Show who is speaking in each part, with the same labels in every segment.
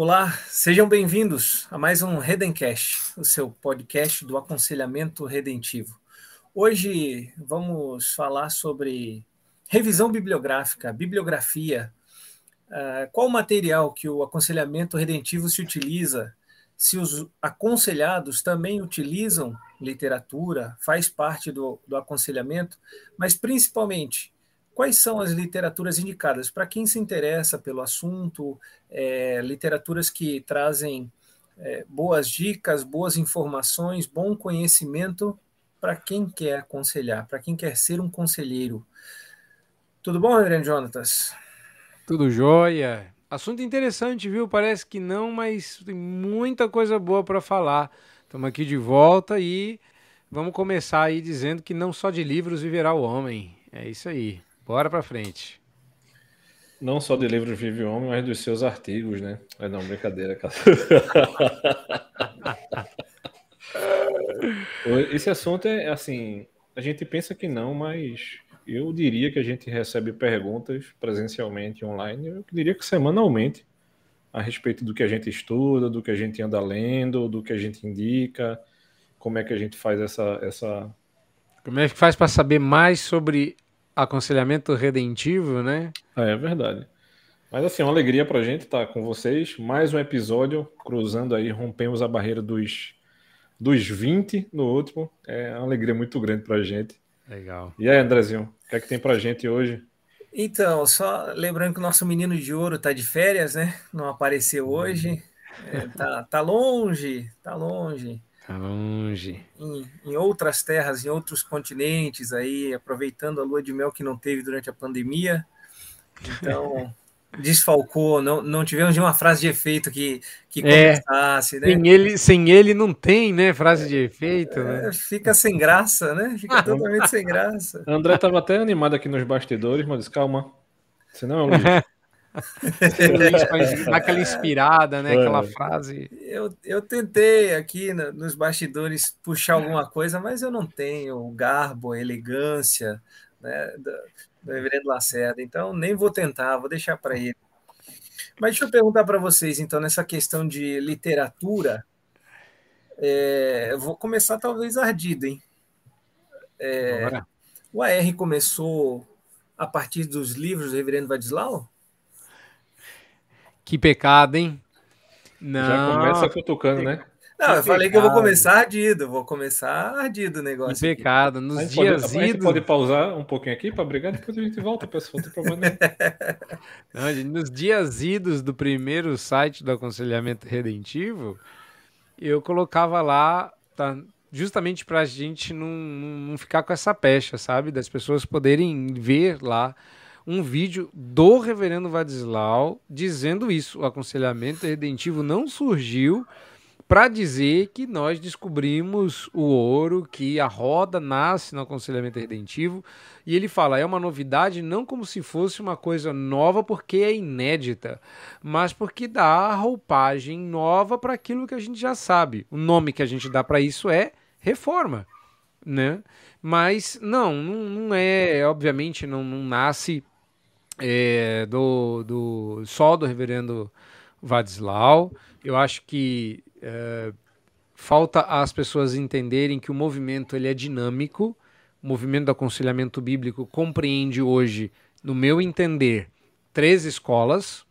Speaker 1: Olá, sejam bem-vindos a mais um Redencast, o seu podcast do aconselhamento redentivo. Hoje vamos falar sobre revisão bibliográfica, bibliografia, uh, qual o material que o aconselhamento redentivo se utiliza, se os aconselhados também utilizam literatura, faz parte do, do aconselhamento, mas principalmente quais são as literaturas indicadas para quem se interessa pelo assunto, é, literaturas que trazem é, boas dicas, boas informações, bom conhecimento para quem quer aconselhar, para quem quer ser um conselheiro. Tudo bom, Reverendo Jonatas?
Speaker 2: Tudo jóia. Assunto interessante, viu? Parece que não, mas tem muita coisa boa para falar. Estamos aqui de volta e vamos começar aí dizendo que não só de livros viverá o homem. É isso aí. Bora para frente.
Speaker 3: Não só de livros vive o homem, mas dos seus artigos, né? É não, brincadeira, cara. Esse assunto é assim, a gente pensa que não, mas eu diria que a gente recebe perguntas presencialmente online, eu diria que semanalmente, a respeito do que a gente estuda, do que a gente anda lendo, do que a gente indica, como é que a gente faz essa. essa...
Speaker 2: Como é que faz para saber mais sobre aconselhamento redentivo, né?
Speaker 3: É, é verdade. Mas assim, é uma alegria pra gente estar com vocês. Mais um episódio, cruzando aí, rompemos a barreira dos, dos 20 no último. É uma alegria muito grande pra gente.
Speaker 2: Legal.
Speaker 3: E aí, Andrezinho, o que é que tem pra gente hoje?
Speaker 1: Então, só lembrando que o nosso menino de ouro tá de férias, né? Não apareceu hoje. É, tá, tá longe, tá longe.
Speaker 2: Tá longe.
Speaker 1: Em, em, outras terras, em outros continentes aí, aproveitando a lua de mel que não teve durante a pandemia. Então, desfalcou, não, não tivemos nenhuma frase de efeito que, que
Speaker 2: é, começasse, né? Sem ele, sem ele não tem, né, frase de efeito.
Speaker 1: É,
Speaker 2: né? Fica
Speaker 1: sem graça, né? Fica totalmente sem graça.
Speaker 3: André estava até animado aqui nos bastidores, mas disse, calma, senão é
Speaker 2: Dá aquela inspirada, né? Aquela frase.
Speaker 1: Eu, eu tentei aqui no, nos bastidores puxar alguma coisa, mas eu não tenho o garbo, a elegância né, do, do Reverendo Lacerda, então nem vou tentar, vou deixar para ele. Mas deixa eu perguntar para vocês, então, nessa questão de literatura, é, eu vou começar talvez ardido, hein? É, o AR começou a partir dos livros do Reverendo Vadislau?
Speaker 2: Que pecado, hein?
Speaker 3: Não. Já começa cutucando, né?
Speaker 1: Não, eu falei que eu vou começar ardido, vou começar ardido o negócio.
Speaker 2: Que pecado, aqui. nos dias
Speaker 3: pode, idos. A gente pode pausar um pouquinho aqui para brigar, depois a gente volta, pessoal, não tem problema
Speaker 2: não, gente, nos dias idos do primeiro site do aconselhamento redentivo, eu colocava lá, tá, justamente para a gente não, não ficar com essa pecha, sabe? Das pessoas poderem ver lá um vídeo do reverendo Vadislau dizendo isso. O aconselhamento redentivo não surgiu para dizer que nós descobrimos o ouro, que a roda nasce no aconselhamento redentivo. E ele fala, é uma novidade não como se fosse uma coisa nova porque é inédita, mas porque dá roupagem nova para aquilo que a gente já sabe. O nome que a gente dá para isso é reforma, né? Mas não, não, é, obviamente não, não nasce é, do, do só do reverendo Vadislau. Eu acho que é, falta as pessoas entenderem que o movimento ele é dinâmico. O movimento do aconselhamento bíblico compreende hoje, no meu entender, três escolas,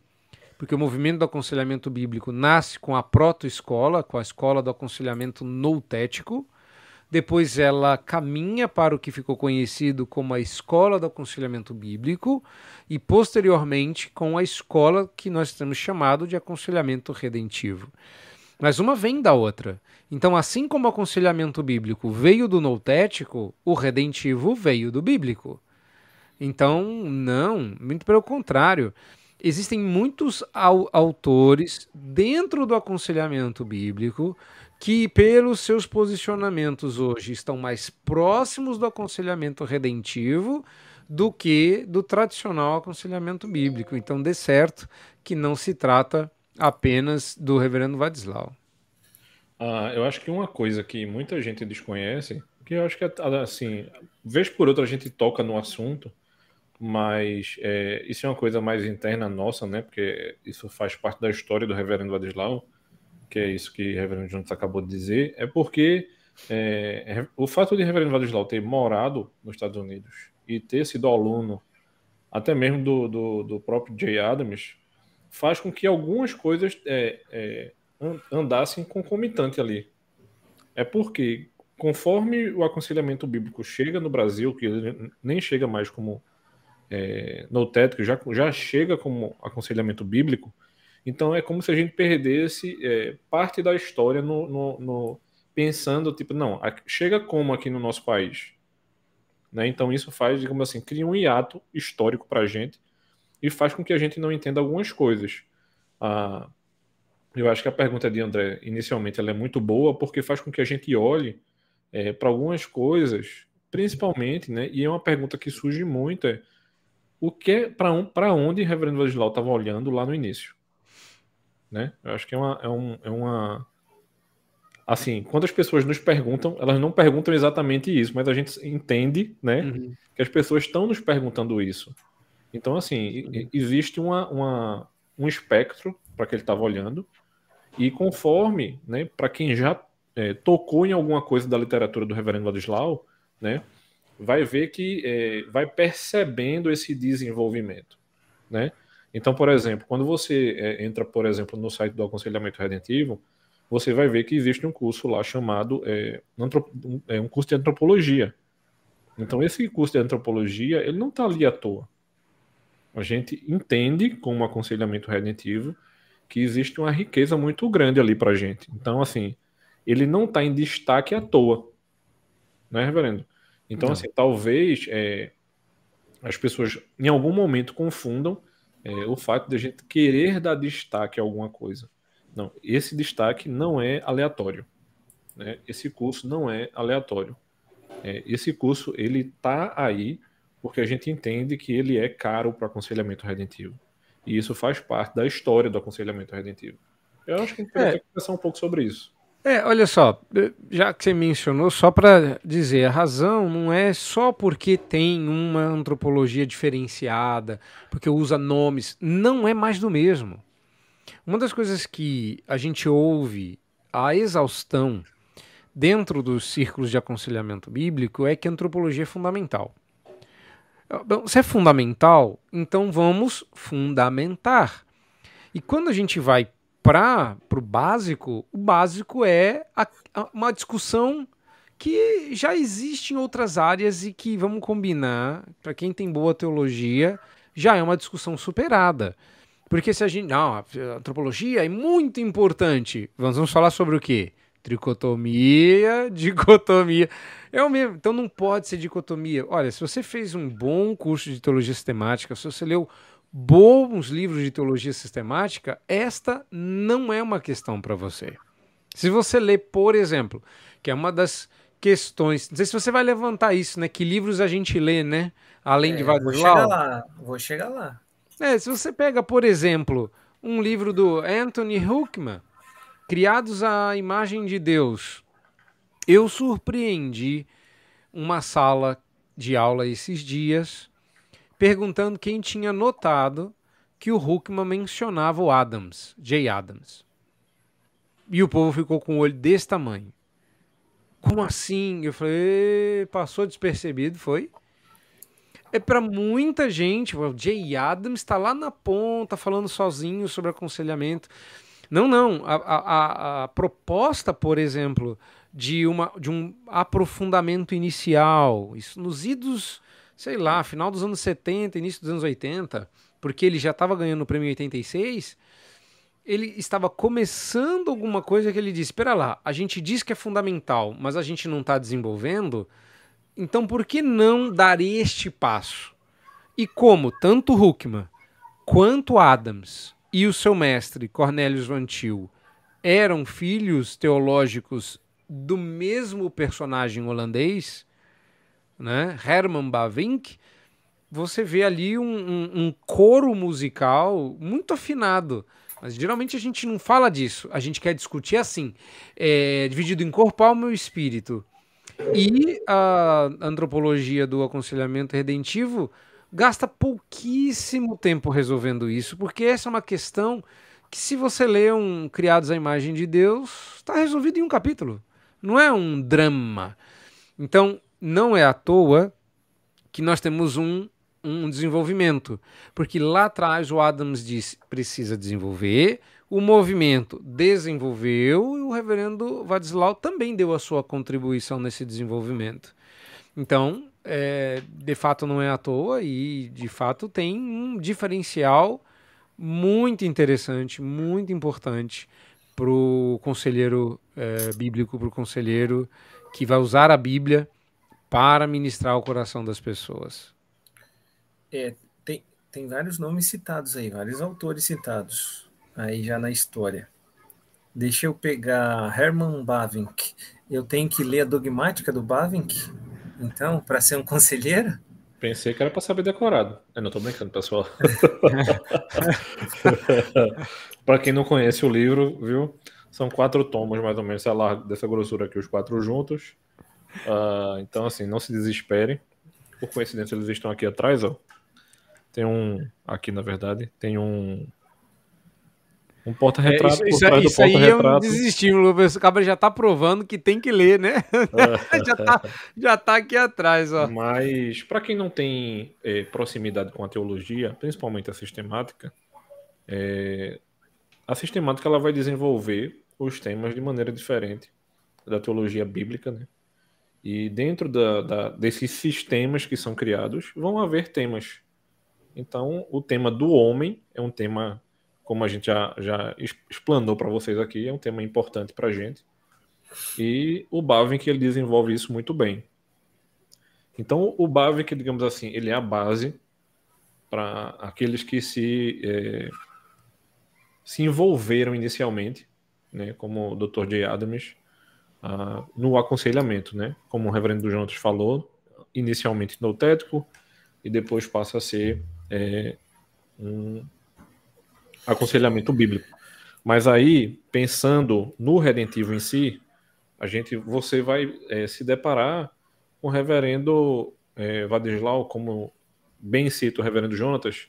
Speaker 2: porque o movimento do aconselhamento bíblico nasce com a proto-escola, com a escola do aconselhamento noutético, depois ela caminha para o que ficou conhecido como a Escola do Aconselhamento Bíblico e posteriormente com a escola que nós temos chamado de Aconselhamento Redentivo. Mas uma vem da outra. Então, assim como o aconselhamento bíblico veio do noutético, o redentivo veio do bíblico. Então, não, muito pelo contrário. Existem muitos autores dentro do aconselhamento bíblico que, pelos seus posicionamentos hoje, estão mais próximos do aconselhamento redentivo do que do tradicional aconselhamento bíblico. Então, dê certo que não se trata apenas do reverendo Vadislau.
Speaker 3: Ah, eu acho que uma coisa que muita gente desconhece, que eu acho que, assim, vez por outra a gente toca no assunto, mas é, isso é uma coisa mais interna nossa, né? Porque isso faz parte da história do Reverendo Ladislau, que é isso que o Reverendo Jones acabou de dizer, é porque é, o fato de Reverendo Ladislau ter morado nos Estados Unidos e ter sido aluno até mesmo do, do, do próprio Jay Adams, faz com que algumas coisas é, é, andassem concomitante ali. É porque, conforme o aconselhamento bíblico chega no Brasil, que ele nem chega mais como é, no teto, já, já chega como aconselhamento bíblico, então é como se a gente perdesse é, parte da história no, no, no, pensando, tipo, não, chega como aqui no nosso país? Né? Então isso faz, digamos assim, cria um hiato histórico para a gente e faz com que a gente não entenda algumas coisas. Ah, eu acho que a pergunta de André, inicialmente, ela é muito boa porque faz com que a gente olhe é, para algumas coisas, principalmente, né? E é uma pergunta que surge muito é o que para um, para onde o Reverendo Ladislau estava olhando lá no início, né? Eu acho que é uma, é, um, é uma assim, quando as pessoas nos perguntam, elas não perguntam exatamente isso, mas a gente entende, né, uhum. que as pessoas estão nos perguntando isso. Então, assim, uhum. existe uma, uma, um espectro para que ele estava olhando, e conforme, né, para quem já é, tocou em alguma coisa da literatura do Reverendo Ladislau, né, vai ver que é, vai percebendo esse desenvolvimento, né? Então, por exemplo, quando você é, entra, por exemplo, no site do Aconselhamento Redentivo, você vai ver que existe um curso lá chamado é, é um curso de antropologia. Então esse curso de antropologia ele não está ali à toa. A gente entende como aconselhamento redentivo que existe uma riqueza muito grande ali para gente. Então assim ele não está em destaque à toa, né, reverendo? Então não. assim talvez é, as pessoas em algum momento confundam é, o fato de a gente querer dar destaque a alguma coisa. Não, esse destaque não é aleatório. Né? Esse curso não é aleatório. É, esse curso ele está aí porque a gente entende que ele é caro para aconselhamento redentivo. E isso faz parte da história do aconselhamento redentivo. Eu acho que a gente é. conversar um pouco sobre isso.
Speaker 2: É, olha só, já que você mencionou, só para dizer, a razão não é só porque tem uma antropologia diferenciada, porque usa nomes, não é mais do mesmo. Uma das coisas que a gente ouve a exaustão dentro dos círculos de aconselhamento bíblico é que a antropologia é fundamental. Bom, se é fundamental, então vamos fundamentar. E quando a gente vai para o básico, o básico é a, a, uma discussão que já existe em outras áreas e que, vamos combinar, para quem tem boa teologia, já é uma discussão superada. Porque se a gente. Não, a antropologia é muito importante. Vamos falar sobre o quê? Tricotomia, dicotomia. É o mesmo. Então não pode ser dicotomia. Olha, se você fez um bom curso de teologia sistemática, se você leu bons livros de teologia sistemática, esta não é uma questão para você. Se você lê, por exemplo, que é uma das questões, não sei se você vai levantar isso, né? Que livros a gente lê, né? Além é, de
Speaker 1: vários. Vou chegar lá, vou chegar lá.
Speaker 2: É, se você pega, por exemplo, um livro do Anthony Huckman, Criados à Imagem de Deus, eu surpreendi uma sala de aula esses dias perguntando quem tinha notado que o Huckman mencionava o Adams, Jay Adams. E o povo ficou com o olho desse tamanho. Como assim? Eu falei, passou despercebido, foi? é para muita gente. O Jay Adams está lá na ponta falando sozinho sobre aconselhamento. Não, não. A, a, a, proposta, por exemplo, de, uma, de um aprofundamento inicial, isso nos idos, sei lá, final dos anos 70, início dos anos 80, porque ele já estava ganhando o prêmio em 86, ele estava começando alguma coisa que ele disse: espera lá, a gente diz que é fundamental, mas a gente não está desenvolvendo. Então, por que não dar este passo? E como tanto Huckman quanto Adams e o seu mestre Cornelius Van Til eram filhos teológicos do mesmo personagem holandês, né, Herman Bavinck, você vê ali um, um, um, coro musical muito afinado. Mas geralmente a gente não fala disso. A gente quer discutir assim, é, dividido em corpo, alma e espírito. E a antropologia do aconselhamento redentivo gasta pouquíssimo tempo resolvendo isso, porque essa é uma questão que, se você lê um Criados à Imagem de Deus, está resolvido em um capítulo. Não é um drama. Então, não é à toa que nós temos um, um desenvolvimento. Porque lá atrás o Adams disse precisa desenvolver, o movimento desenvolveu e o reverendo Vadislau também deu a sua contribuição nesse desenvolvimento. Então, é, de fato não é à toa e de fato tem um diferencial muito interessante, muito importante para o conselheiro é, bíblico, para o conselheiro que vai usar a Bíblia para ministrar o coração das pessoas.
Speaker 1: É, tem, tem vários nomes citados aí, vários autores citados aí já na história. Deixa eu pegar Herman Bavinck. Eu tenho que ler a dogmática do Bavinck, então, para ser um conselheiro?
Speaker 3: Pensei que era para saber decorado. Eu não estou brincando, pessoal. para quem não conhece o livro, viu? São quatro tomos, mais ou menos, sei lá, dessa grossura aqui, os quatro juntos. Uh, então, assim, não se desesperem. Por coincidência, eles estão aqui atrás, ó. Tem um. Aqui, na verdade, tem um. Um porta-retrato.
Speaker 2: É, isso, isso, isso aí é um desestímulo. O cabra já tá provando que tem que ler, né? Já, tá, já tá aqui atrás, ó.
Speaker 3: Mas, para quem não tem é, proximidade com a teologia, principalmente a sistemática, é, a sistemática ela vai desenvolver os temas de maneira diferente da teologia bíblica, né? E dentro da, da, desses sistemas que são criados, vão haver temas. Então, o tema do homem é um tema como a gente já, já explanou para vocês aqui, é um tema importante para a gente. E o Bavinck ele desenvolve isso muito bem. Então, o Bavinck, digamos assim, ele é a base para aqueles que se, é, se envolveram inicialmente, né, como o Dr. J. Adams, uh, no aconselhamento, né, como o reverendo Jonathan falou, inicialmente no tético e depois passa a ser é, um aconselhamento bíblico. Mas aí, pensando no redentivo em si, a gente, você vai é, se deparar com o reverendo é, Vadislau, como bem cita o reverendo Jonatas,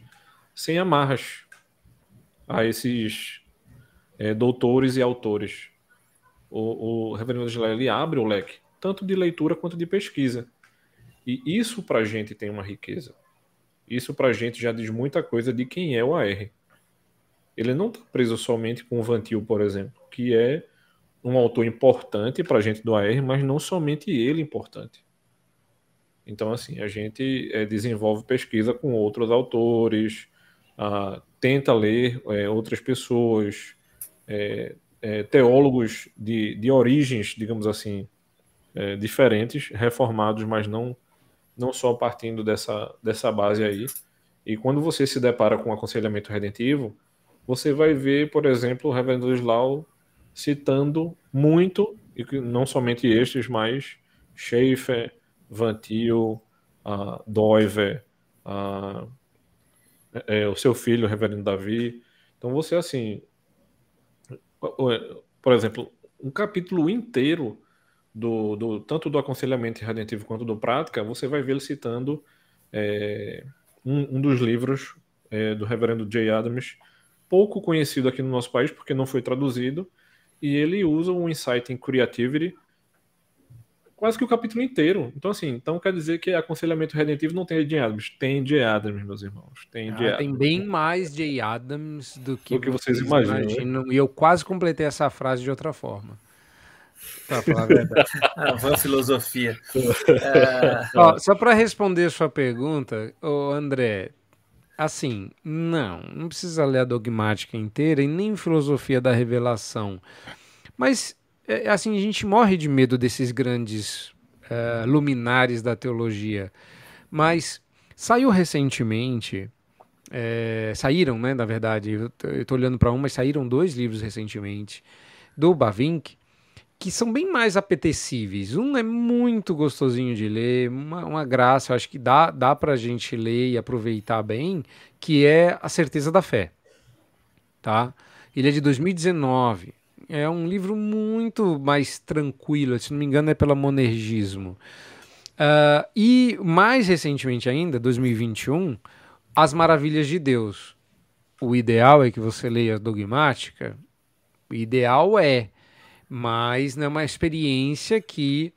Speaker 3: sem amarras a esses é, doutores e autores. O, o reverendo Vadislau ele abre o leque, tanto de leitura quanto de pesquisa. E isso para a gente tem uma riqueza. Isso para a gente já diz muita coisa de quem é o AR ele não está preso somente com o Vantil, por exemplo, que é um autor importante para a gente do AR, mas não somente ele importante. Então, assim, a gente é, desenvolve pesquisa com outros autores, ah, tenta ler é, outras pessoas, é, teólogos de, de origens, digamos assim, diferentes, reformados, mas não, não só partindo dessa, dessa base aí. E quando você se depara com o aconselhamento redentivo, você vai ver, por exemplo, o Reverendo Slau citando muito, e não somente estes, mas Schaefer, Van Til, uh, Doiver, uh, é, o seu filho, o Reverendo Davi. Então você, assim, por exemplo, um capítulo inteiro do, do tanto do aconselhamento redentivo quanto do prática, você vai ver ele citando é, um, um, dos livros é, do Reverendo J. Adams, pouco conhecido aqui no nosso país, porque não foi traduzido, e ele usa um insight em creativity quase que o capítulo inteiro. Então, assim, então quer dizer que aconselhamento redentivo não tem J. Adams. Tem J. Adams, meus irmãos. Tem,
Speaker 2: ah, tem bem mais J. Adams do que,
Speaker 3: do que vocês, vocês imaginam.
Speaker 2: imaginam. E eu quase completei essa frase de outra forma. Pra falar a verdade.
Speaker 1: ah, filosofia.
Speaker 2: é... Ó, só para responder a sua pergunta, ô André, Assim, não, não precisa ler a dogmática inteira e nem filosofia da revelação. Mas, é, assim, a gente morre de medo desses grandes é, luminares da teologia. Mas saiu recentemente, é, saíram, né, na verdade, eu estou olhando para um, mas saíram dois livros recentemente, do Bavinck, que são bem mais apetecíveis. Um é muito gostosinho de ler, uma, uma graça, eu acho que dá, dá para a gente ler e aproveitar bem, que é A Certeza da Fé. Tá? Ele é de 2019. É um livro muito mais tranquilo, se não me engano é pela Monergismo. Uh, e mais recentemente ainda, 2021, As Maravilhas de Deus. O ideal é que você leia dogmática. O ideal é, mas não é uma experiência que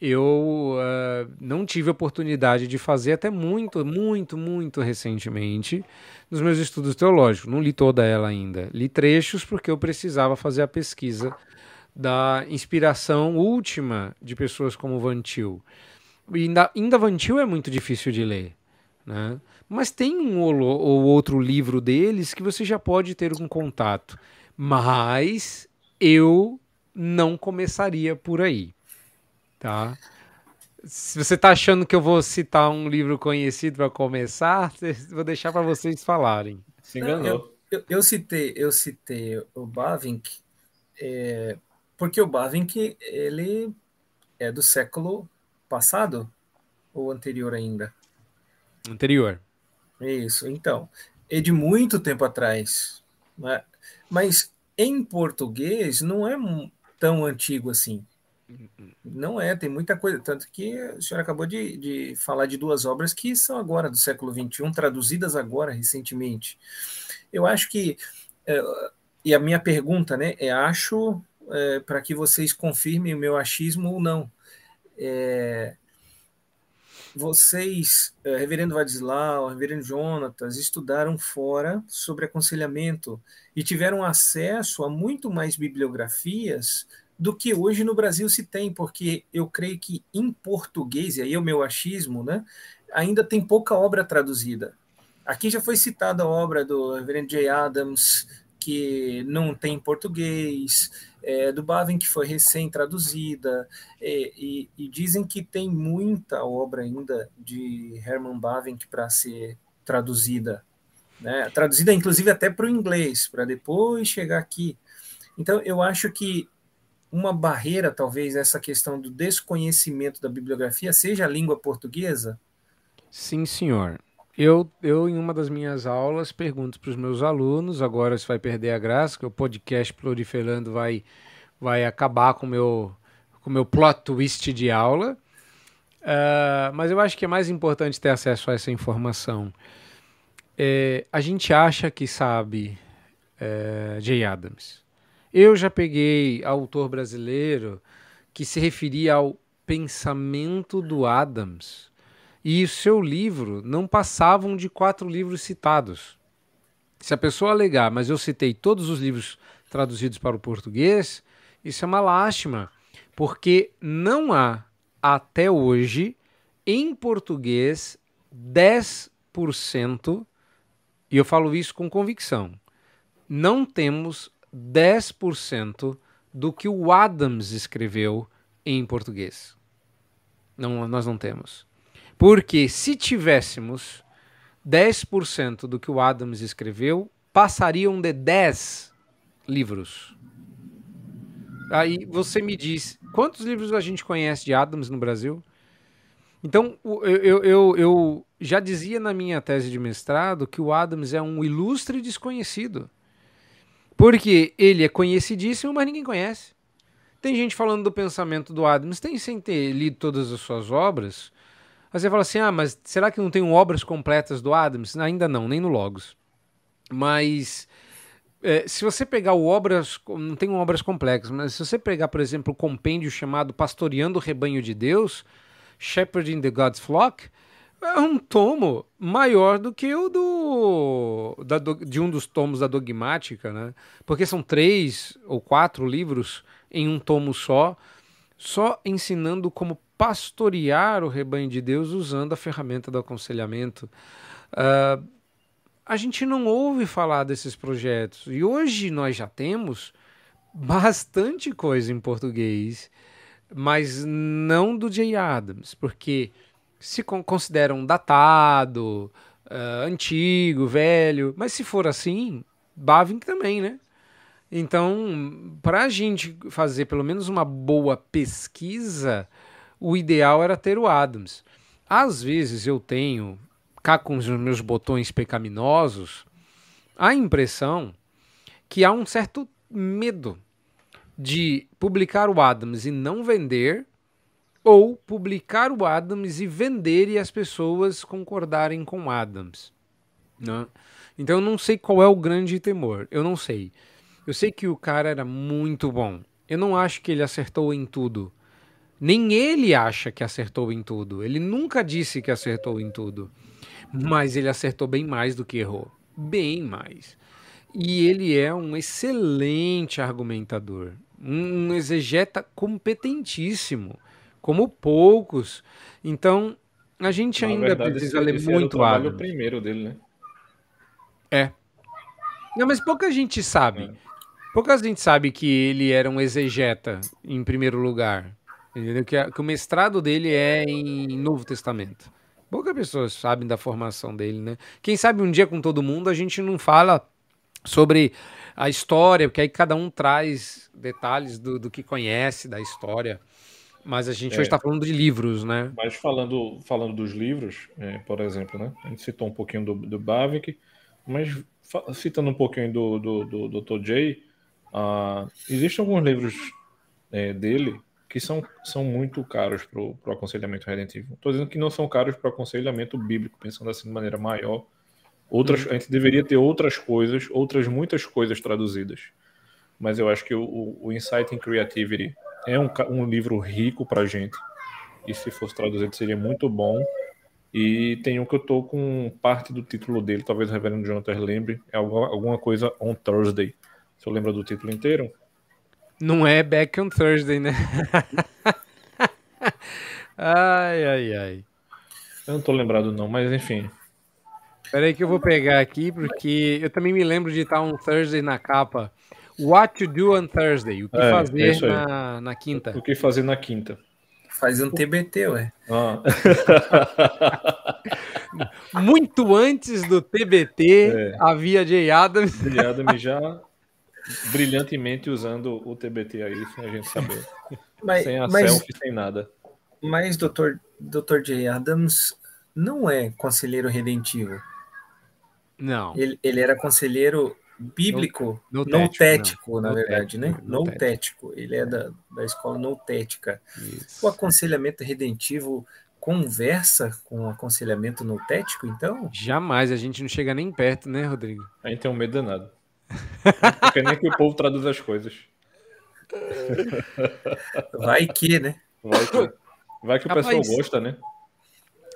Speaker 2: eu uh, não tive oportunidade de fazer até muito, muito, muito recentemente nos meus estudos teológicos. Não li toda ela ainda. Li trechos porque eu precisava fazer a pesquisa da inspiração última de pessoas como Van Til. E ainda, ainda Van Til é muito difícil de ler, né? Mas tem um ou outro livro deles que você já pode ter um contato. Mas eu não começaria por aí tá? Se você está achando que eu vou citar um livro conhecido para começar, vou deixar para vocês falarem.
Speaker 1: Se enganou. Eu, eu, eu, citei, eu citei o Bavinck, é, porque o Bavinck ele é do século passado ou anterior ainda?
Speaker 2: Anterior.
Speaker 1: Isso, então. É de muito tempo atrás. Né? Mas em português não é tão antigo assim. Não é, tem muita coisa. Tanto que o senhor acabou de, de falar de duas obras que são agora do século XXI, traduzidas agora, recentemente. Eu acho que. É, e a minha pergunta, né, é: acho é, para que vocês confirmem o meu achismo ou não. É, vocês, é, Reverendo Vadislau, Reverendo Jonatas, estudaram fora sobre aconselhamento e tiveram acesso a muito mais bibliografias do que hoje no Brasil se tem, porque eu creio que em português, e aí é o meu achismo, né, ainda tem pouca obra traduzida. Aqui já foi citada a obra do Reverend J. Adams, que não tem em português, é, do Bavin, que foi recém-traduzida, é, e, e, dizem que tem muita obra ainda de Herman Bavinck para ser traduzida, né? traduzida inclusive até para o inglês, para depois chegar aqui. Então, eu acho que uma barreira, talvez, essa questão do desconhecimento da bibliografia seja a língua portuguesa?
Speaker 2: Sim, senhor. Eu, eu, em uma das minhas aulas, pergunto para os meus alunos, agora você vai perder a graça, que o podcast proliferando vai, vai acabar com o meu, com meu plot twist de aula. Uh, mas eu acho que é mais importante ter acesso a essa informação. É, a gente acha que sabe é, Jay Adams. Eu já peguei autor brasileiro que se referia ao pensamento do Adams e o seu livro não passavam de quatro livros citados. Se a pessoa alegar, mas eu citei todos os livros traduzidos para o português, isso é uma lástima, porque não há até hoje em português 10%, e eu falo isso com convicção, não temos 10% do que o Adams escreveu em português. Não, nós não temos. Porque se tivéssemos 10% do que o Adams escreveu, passariam de 10 livros. Aí você me diz, quantos livros a gente conhece de Adams no Brasil? Então, eu, eu, eu já dizia na minha tese de mestrado que o Adams é um ilustre desconhecido. Porque ele é conhecidíssimo, mas ninguém conhece. Tem gente falando do pensamento do Adams, tem sem ter lido todas as suas obras. Aí você fala assim: ah, mas será que não tem obras completas do Adams? Ainda não, nem no Logos. Mas é, se você pegar o obras, não tem obras complexas, mas se você pegar, por exemplo, o compêndio chamado Pastoreando o Rebanho de Deus, Shepherding the God's Flock, é um tomo maior do que o do, da, de um dos tomos da dogmática, né? Porque são três ou quatro livros em um tomo só, só ensinando como pastorear o rebanho de Deus usando a ferramenta do aconselhamento. Uh, a gente não ouve falar desses projetos e hoje nós já temos bastante coisa em português, mas não do Jay Adams, porque se consideram datado, uh, antigo, velho. Mas se for assim, Bavinck também, né? Então, para a gente fazer pelo menos uma boa pesquisa, o ideal era ter o Adams. Às vezes eu tenho, cá com os meus botões pecaminosos, a impressão que há um certo medo de publicar o Adams e não vender ou publicar o Adams e vender e as pessoas concordarem com Adams. Né? Então eu não sei qual é o grande temor. Eu não sei. Eu sei que o cara era muito bom. Eu não acho que ele acertou em tudo. Nem ele acha que acertou em tudo. Ele nunca disse que acertou em tudo. Mas ele acertou bem mais do que errou. Bem mais. E ele é um excelente argumentador. Um exegeta competentíssimo. Como poucos. Então, a gente Na ainda verdade, precisa esse, ler esse muito
Speaker 3: era o primeiro dele, né?
Speaker 2: É. Não, mas pouca gente sabe. É. Pouca gente sabe que ele era um exegeta, em primeiro lugar. Entendeu? Que, que o mestrado dele é em Novo Testamento. Poucas pessoas sabem da formação dele, né? Quem sabe um dia com todo mundo a gente não fala sobre a história, porque aí cada um traz detalhes do, do que conhece da história. Mas a gente é, hoje está falando de livros, né?
Speaker 3: Mas falando, falando dos livros, é, por exemplo, né? A gente citou um pouquinho do, do Bavick, mas citando um pouquinho do, do, do, Dr. J, uh, existem alguns livros é, dele que são, são muito caros para o aconselhamento redentivo. Estou dizendo que não são caros para o aconselhamento bíblico, pensando assim de maneira maior. Outras, uhum. A gente deveria ter outras coisas, outras muitas coisas traduzidas. Mas eu acho que o, o Insight in Creativity é um, um livro rico para gente. E se fosse traduzido seria muito bom. E tem um que eu tô com parte do título dele, talvez o Reverendo Jonathan lembre, é alguma, alguma coisa on Thursday. Você lembra do título inteiro?
Speaker 2: Não é Back on Thursday, né? ai, ai, ai.
Speaker 3: Eu não tô lembrado não, mas enfim.
Speaker 2: Peraí que eu vou pegar aqui, porque eu também me lembro de estar on Thursday na capa. What to do on Thursday? O que é, fazer é na, na quinta.
Speaker 3: O que fazer na quinta.
Speaker 1: Faz um TBT, ué. Ah.
Speaker 2: Muito antes do TBT, é. havia Jay Adams.
Speaker 3: Jay Adams já brilhantemente usando o TBT aí, sem a gente saber. Mas, sem a mas, selfie, sem nada.
Speaker 1: Mas Dr. Dr. J. Adams não é conselheiro redentivo.
Speaker 2: Não.
Speaker 1: Ele, ele era conselheiro bíblico, no, no tético, na no verdade, tético, né? No tético. Ele é da, da escola noutética. O aconselhamento redentivo conversa com o aconselhamento noutético, então?
Speaker 2: Jamais, a gente não chega nem perto, né, Rodrigo?
Speaker 3: A gente tem um medo danado. Porque nem que o povo traduz as coisas.
Speaker 1: Vai que, né?
Speaker 3: Vai que, vai que o Rapaz, pessoal gosta, né?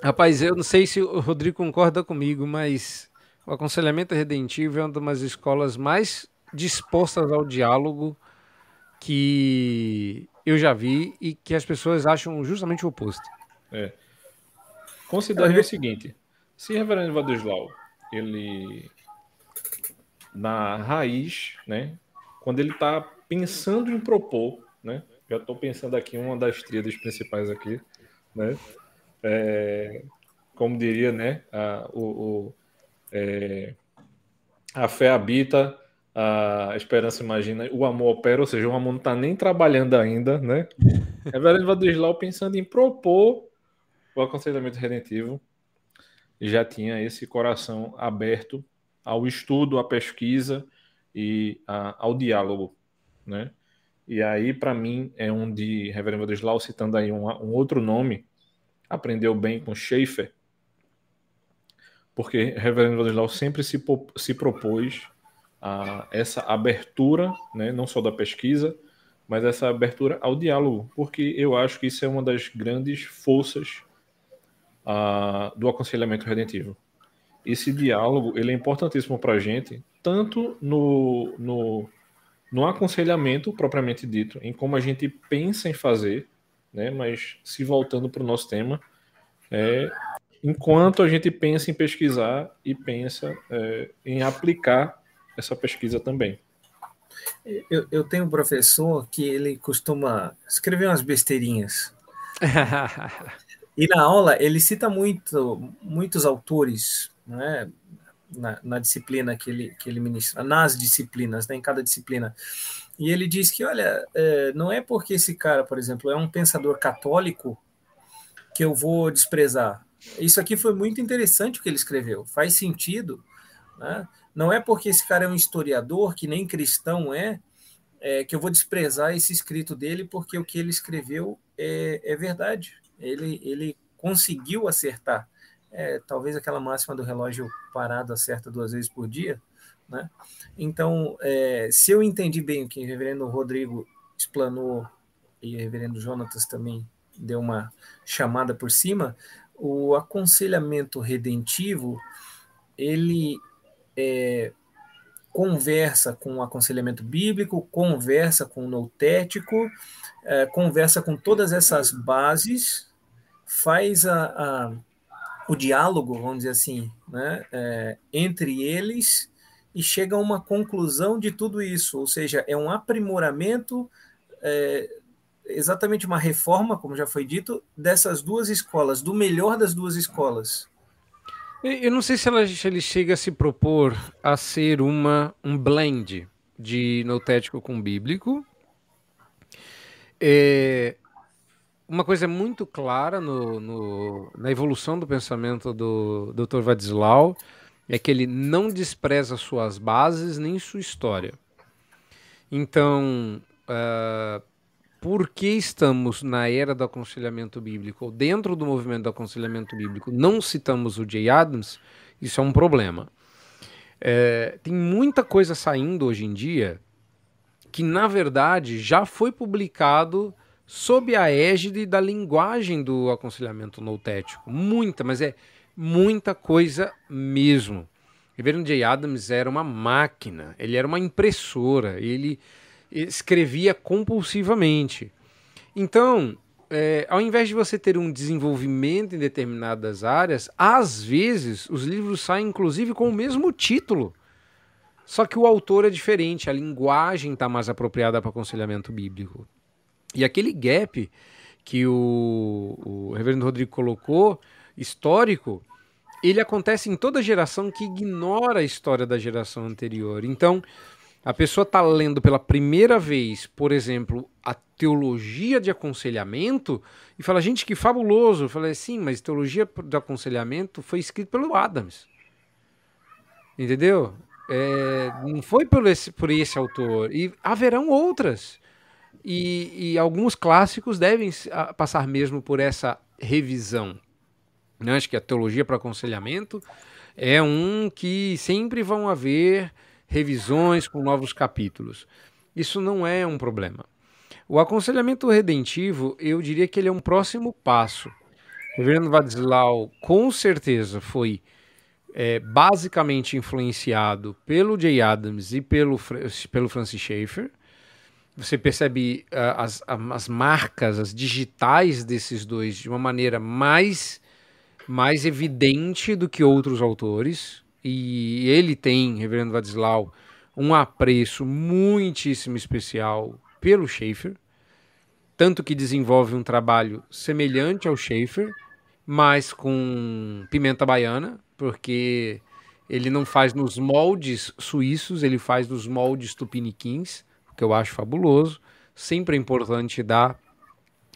Speaker 2: Rapaz, eu não sei se o Rodrigo concorda comigo, mas o aconselhamento redentivo é uma das escolas mais dispostas ao diálogo que eu já vi e que as pessoas acham justamente o oposto.
Speaker 3: É. Considere é. o seguinte: se Reverendo Vadislau, ele na raiz, né, quando ele está pensando em propor, né, já estou pensando aqui uma das tríades principais aqui, né, é, como diria, né, a, o, o é, a fé habita, a esperança imagina, o amor opera, ou seja, o amor não está nem trabalhando ainda, né? Reverendo Vadislau pensando em propor o aconselhamento redentivo, já tinha esse coração aberto ao estudo, à pesquisa e a, ao diálogo, né? E aí, para mim, é onde Reverendo Vadislau, citando aí um, um outro nome, aprendeu bem com Schaefer, porque Reverendo Vadislau sempre se, se propôs a essa abertura, né, não só da pesquisa, mas essa abertura ao diálogo, porque eu acho que isso é uma das grandes forças uh, do aconselhamento redentivo. Esse diálogo ele é importantíssimo para a gente, tanto no, no, no aconselhamento propriamente dito, em como a gente pensa em fazer, né, mas se voltando para o nosso tema, é enquanto a gente pensa em pesquisar e pensa é, em aplicar essa pesquisa também.
Speaker 1: Eu, eu, tenho um professor que ele costuma escrever umas besteirinhas. e na aula ele cita muito, muitos autores né, na, na, disciplina que ele, que ele ministra, nas disciplinas, né, em cada disciplina. E ele diz que, olha, é, não é porque esse cara, por exemplo, é um pensador católico que eu vou desprezar. Isso aqui foi muito interessante o que ele escreveu, faz sentido. Né? Não é porque esse cara é um historiador, que nem cristão é, é, que eu vou desprezar esse escrito dele porque o que ele escreveu é, é verdade. Ele, ele conseguiu acertar. É, talvez aquela máxima do relógio parado acerta duas vezes por dia. Né? Então, é, se eu entendi bem o que o reverendo Rodrigo explanou e o reverendo Jonatas também deu uma chamada por cima, o aconselhamento redentivo ele é, conversa com o aconselhamento bíblico, conversa com o noutético, é, conversa com todas essas bases, faz a, a, o diálogo, vamos dizer assim, né, é, entre eles e chega a uma conclusão de tudo isso, ou seja, é um aprimoramento, é, exatamente uma reforma, como já foi dito, dessas duas escolas, do melhor das duas escolas.
Speaker 2: Eu não sei se ela, ele chega a se propor a ser uma, um blend de noutético com bíblico. É, uma coisa muito clara no, no, na evolução do pensamento do Dr. Vadislau é que ele não despreza suas bases nem sua história. Então, uh, por que estamos na era do aconselhamento bíblico, ou dentro do movimento do aconselhamento bíblico, não citamos o Jay Adams, isso é um problema. É, tem muita coisa saindo hoje em dia que, na verdade, já foi publicado sob a égide da linguagem do aconselhamento noutético. Muita, mas é muita coisa mesmo. Reverendo Jay Adams era uma máquina, ele era uma impressora, ele escrevia compulsivamente. Então, é, ao invés de você ter um desenvolvimento em determinadas áreas, às vezes os livros saem inclusive com o mesmo título. Só que o autor é diferente, a linguagem está mais apropriada para aconselhamento bíblico. E aquele gap que o, o reverendo Rodrigo colocou, histórico, ele acontece em toda geração que ignora a história da geração anterior. Então, a pessoa está lendo pela primeira vez, por exemplo, a teologia de aconselhamento e fala, gente, que fabuloso. Eu falei, sim, mas teologia de aconselhamento foi escrito pelo Adams. Entendeu? É, não foi por esse, por esse autor. E haverão outras. E, e alguns clássicos devem passar mesmo por essa revisão. Eu acho que a teologia para aconselhamento é um que sempre vão haver revisões com novos capítulos. Isso não é um problema. O aconselhamento redentivo, eu diria que ele é um próximo passo. O governo com certeza, foi é, basicamente influenciado pelo Jay Adams e pelo, pelo Francis Schaeffer. Você percebe uh, as, as marcas, as digitais desses dois de uma maneira mais, mais evidente do que outros autores e ele tem, Reverendo Vadislau, um apreço muitíssimo especial pelo Schaefer, tanto que desenvolve um trabalho semelhante ao Schaefer, mas com pimenta baiana, porque ele não faz nos moldes suíços, ele faz nos moldes tupiniquins, o que eu acho fabuloso. Sempre é importante dar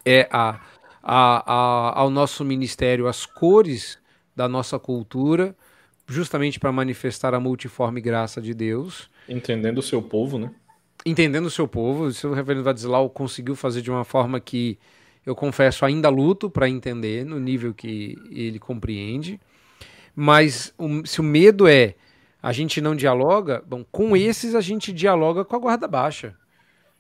Speaker 2: é a, a, a, ao nosso ministério as cores da nossa cultura, justamente para manifestar a multiforme graça de Deus.
Speaker 3: Entendendo o seu povo, né?
Speaker 2: Entendendo o seu povo. O reverendo Vadislau conseguiu fazer de uma forma que eu confesso ainda luto para entender no nível que ele compreende. Mas se o medo é a gente não dialoga, bom, com esses a gente dialoga com a guarda baixa.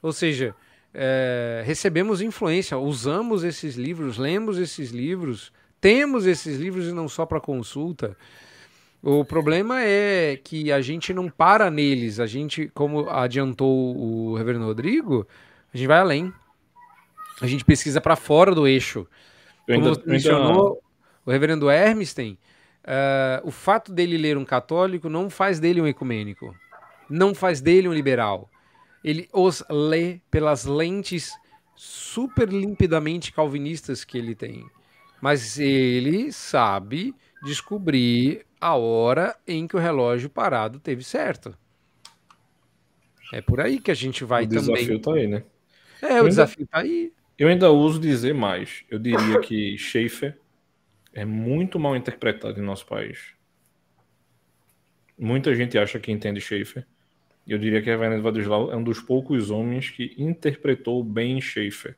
Speaker 2: Ou seja, é, recebemos influência, usamos esses livros, lemos esses livros, temos esses livros e não só para consulta. O problema é que a gente não para neles. A gente, como adiantou o Reverendo Rodrigo, a gente vai além. A gente pesquisa para fora do eixo. Como ainda, você mencionou, ainda... o Reverendo Hermstein, uh, o fato dele ler um católico não faz dele um ecumênico. Não faz dele um liberal. Ele os lê pelas lentes super limpidamente calvinistas que ele tem. Mas ele sabe descobrir a hora em que o relógio parado teve certo. É por aí que a gente vai
Speaker 3: o
Speaker 2: também.
Speaker 3: O desafio tá aí, né?
Speaker 2: É, o desafio tá aí.
Speaker 3: Eu ainda uso dizer mais. Eu diria que Schaefer é muito mal interpretado em nosso país. Muita gente acha que entende Schaefer, Eu diria que Reverendo Vadislau é um dos poucos homens que interpretou bem Schaeffer.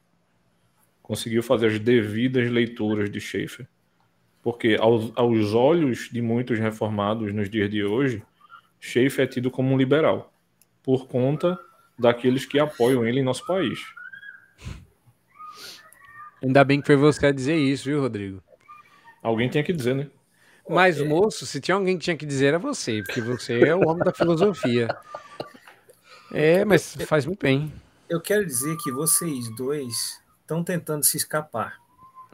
Speaker 3: Conseguiu fazer as devidas leituras de Schaeffer. Porque aos, aos olhos de muitos reformados nos dias de hoje, Schaeffer é tido como um liberal, por conta daqueles que apoiam ele em nosso país.
Speaker 2: Ainda bem que foi você a dizer isso, viu, Rodrigo?
Speaker 3: Alguém tinha que dizer, né?
Speaker 2: Mas, moço, se tinha alguém que tinha que dizer, era você, porque você é o homem da filosofia. É, mas faz muito bem.
Speaker 1: Eu quero dizer que vocês dois estão tentando se escapar.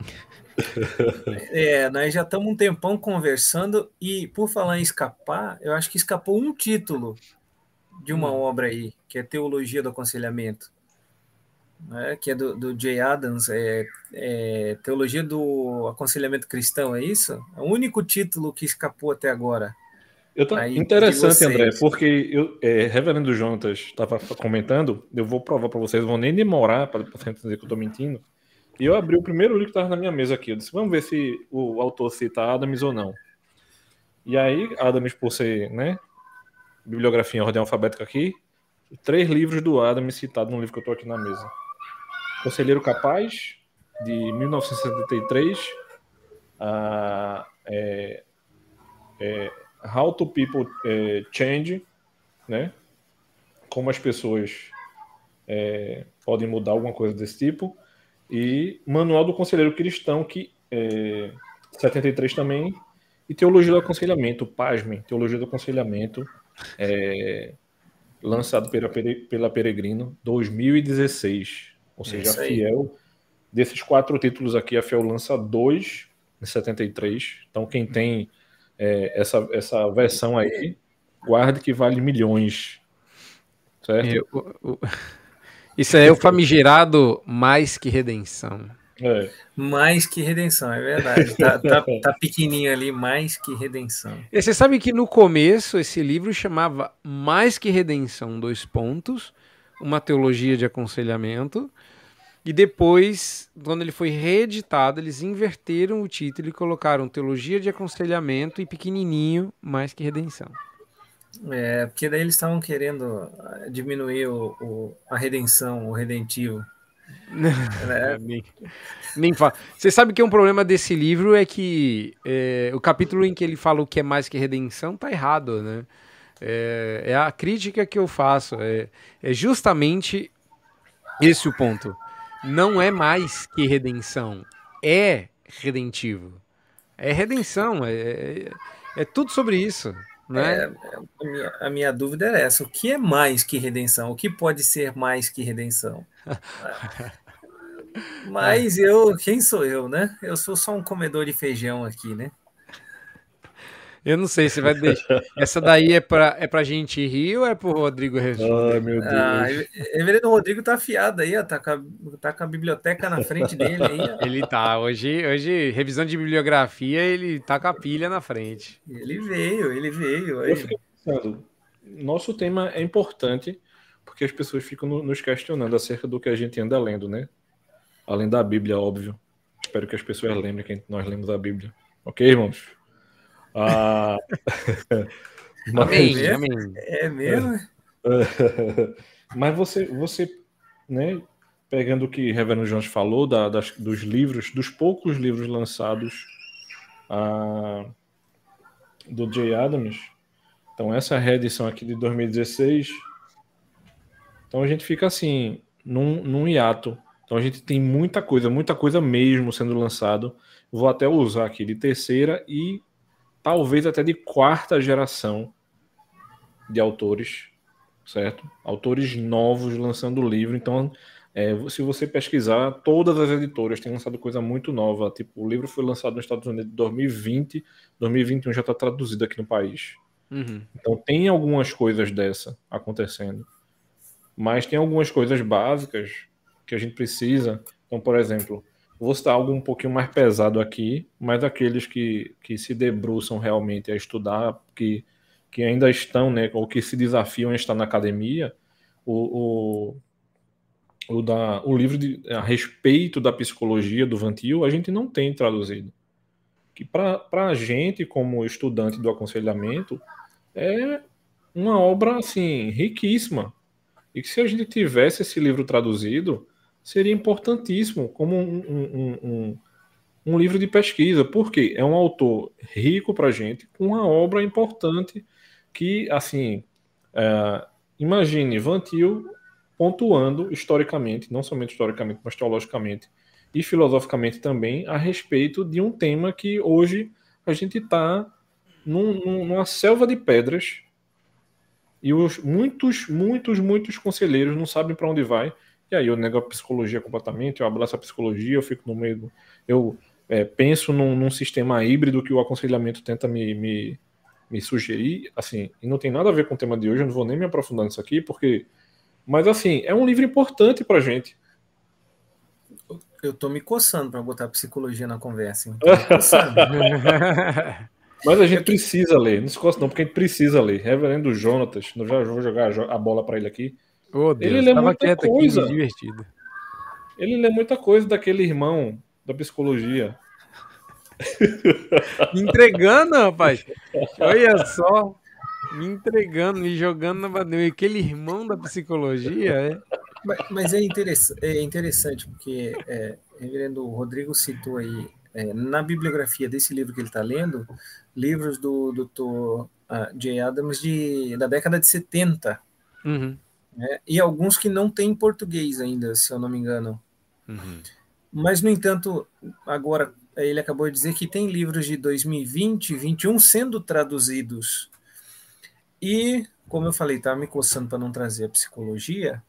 Speaker 1: É, nós já estamos um tempão conversando e, por falar em escapar, eu acho que escapou um título de uma hum. obra aí, que é Teologia do Aconselhamento, né, que é do, do Jay Adams, é, é, Teologia do Aconselhamento Cristão, é isso? É o único título que escapou até agora.
Speaker 3: Eu tô... Aí, Interessante, André, porque eu, é, Reverendo Jonas estava comentando, eu vou provar para vocês, vou nem demorar para você entender que eu estou mentindo. E eu abri o primeiro livro que estava na minha mesa aqui. Eu disse, vamos ver se o autor cita Adams ou não. E aí, Adams, por ser, né, bibliografia em ordem alfabética aqui, três livros do Adams citados no livro que eu estou aqui na mesa. Conselheiro Capaz, de 1973, a, é, é, How to People é, Change, né? Como as pessoas é, podem mudar alguma coisa desse tipo. E Manual do Conselheiro Cristão, que é 73 também. E Teologia do Aconselhamento, pasmem, Teologia do Aconselhamento, é, lançado pela, pela Peregrino, 2016. Ou seja, a Fiel, desses quatro títulos aqui, a Fiel lança dois em 73. Então, quem tem é, essa, essa versão aí, guarde que vale milhões. Certo? O,
Speaker 2: o... Isso é o famigerado mais que redenção.
Speaker 1: É. Mais que redenção, é verdade. Tá, tá, tá, pequenininho ali, mais que redenção.
Speaker 2: E você sabe que no começo esse livro chamava Mais que Redenção, dois pontos, uma teologia de aconselhamento. E depois, quando ele foi reeditado, eles inverteram o título e colocaram Teologia de Aconselhamento e pequenininho, mais que Redenção.
Speaker 1: É, porque daí eles estavam querendo ah, diminuir o, o, a redenção, o redentivo.
Speaker 2: é. nem, nem fala. Você sabe que um problema desse livro é que é, o capítulo em que ele fala o que é mais que redenção tá errado, né? É, é a crítica que eu faço. É, é justamente esse o ponto não é mais que redenção, é redentivo. É redenção, é, é, é tudo sobre isso. Né? É,
Speaker 1: a, minha, a, minha, dúvida é essa: o que é mais que redenção? O que pode ser mais que redenção? Mas eu, quem sou eu, né? Eu sou só um comedor de feijão aqui, né?
Speaker 2: Eu não sei se vai deixar. Essa daí é pra, é pra gente rir ou é pro Rodrigo
Speaker 3: responder? Ai, meu Deus. Ah,
Speaker 1: Reverendo Rodrigo tá afiado aí, ó, tá, com a, tá com a biblioteca na frente dele aí. Ó.
Speaker 2: Ele tá. Hoje, hoje, revisão de bibliografia, ele tá com a pilha na frente.
Speaker 1: Ele veio, ele veio.
Speaker 3: Eu fiquei pensando, nosso tema é importante porque as pessoas ficam nos questionando acerca do que a gente anda lendo, né? Além da Bíblia, óbvio. Espero que as pessoas lembrem que nós lemos a Bíblia. Ok, irmãos? Ah,
Speaker 1: mas, amém, amém. É mesmo?
Speaker 3: mas você, você, né, pegando o que Reverendo Jones falou da, das, dos livros, dos poucos livros lançados ah, do Jay Adams, então essa é a reedição aqui de 2016. Então a gente fica assim, num, num hiato. Então a gente tem muita coisa, muita coisa mesmo sendo lançado. Vou até usar aqui de terceira e talvez até de quarta geração de autores, certo? Autores novos lançando livro. Então, é, se você pesquisar, todas as editoras têm lançado coisa muito nova. Tipo, o livro foi lançado nos Estados Unidos em 2020, 2021 já está traduzido aqui no país. Uhum. Então, tem algumas coisas dessa acontecendo. Mas tem algumas coisas básicas que a gente precisa. Então, por exemplo, Vou citar algo um pouquinho mais pesado aqui, mas aqueles que, que se debruçam realmente a estudar, que, que ainda estão, né, ou que se desafiam a estar na academia, o, o, o, da, o livro de, a respeito da psicologia do Vantil, a gente não tem traduzido. Que para a gente, como estudante do aconselhamento, é uma obra assim riquíssima e que se a gente tivesse esse livro traduzido seria importantíssimo como um, um, um, um livro de pesquisa, porque é um autor rico para gente com uma obra importante que assim é, imagine Van Til pontuando historicamente, não somente historicamente, mas teologicamente e filosoficamente também a respeito de um tema que hoje a gente está num, numa selva de pedras e os muitos, muitos, muitos conselheiros não sabem para onde vai. E aí eu nego a psicologia completamente, eu abraço a psicologia, eu fico no meio do, eu é, penso num, num, sistema híbrido que o aconselhamento tenta me, me, me, sugerir, assim, e não tem nada a ver com o tema de hoje, eu não vou nem me aprofundar nisso aqui, porque, mas assim, é um livro importante para gente.
Speaker 1: Eu tô me coçando para botar psicologia na conversa.
Speaker 3: Mas a gente precisa ler. Não se coça não, porque a gente precisa ler. Reverendo Jonatas, eu já vou jogar a bola para ele aqui.
Speaker 2: Oh, Deus, ele lê muita coisa. Aqui, divertido.
Speaker 3: Ele lê muita coisa daquele irmão da psicologia.
Speaker 2: Me entregando, rapaz. Olha só. Me entregando, me jogando na bandeira. Aquele irmão da psicologia, é.
Speaker 1: Mas, mas é, interessante, é interessante, porque é, reverendo Rodrigo citou aí, é, na bibliografia desse livro que ele está lendo, livros do Dr. Uh, J. Adams de, da década de 70. Uhum. Né? E alguns que não têm português ainda, se eu não me engano. Uhum. Mas, no entanto, agora ele acabou de dizer que tem livros de 2020 e 2021 sendo traduzidos. E, como eu falei, estava me coçando para não trazer a psicologia,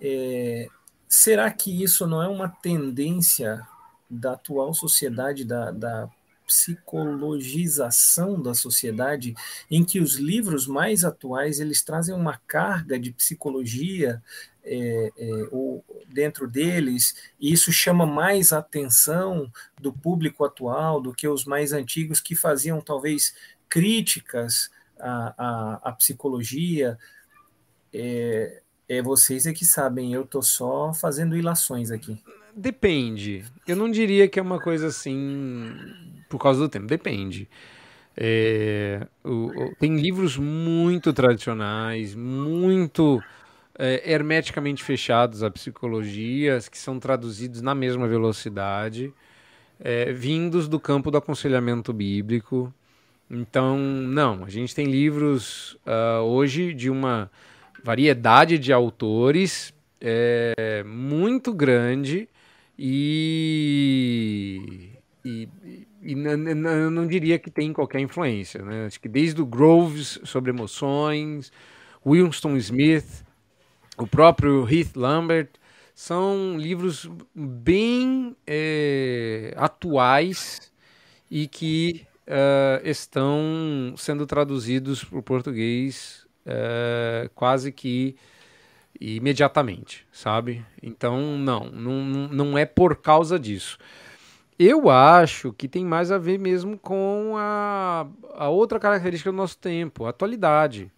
Speaker 1: é, será que isso não é uma tendência da atual sociedade, da, da psicologização da sociedade, em que os livros mais atuais eles trazem uma carga de psicologia é, é, ou dentro deles, e isso chama mais atenção do público atual do que os mais antigos que faziam talvez críticas à, à, à psicologia. É, é, vocês é que sabem, eu tô só fazendo ilações aqui.
Speaker 2: Depende. Eu não diria que é uma coisa assim por causa do tempo. Depende. É, o, o, tem livros muito tradicionais, muito é, hermeticamente fechados a psicologias, que são traduzidos na mesma velocidade, é, vindos do campo do aconselhamento bíblico. Então, não, a gente tem livros uh, hoje de uma variedade de autores é, muito grande e, e, e eu não diria que tem qualquer influência. Né? Acho que desde o Groves sobre emoções, Winston Smith, o próprio Heath Lambert, são livros bem é, atuais e que uh, estão sendo traduzidos para o português é, quase que imediatamente, sabe? Então, não, não, não é por causa disso. Eu acho que tem mais a ver mesmo com a, a outra característica do nosso tempo, a atualidade.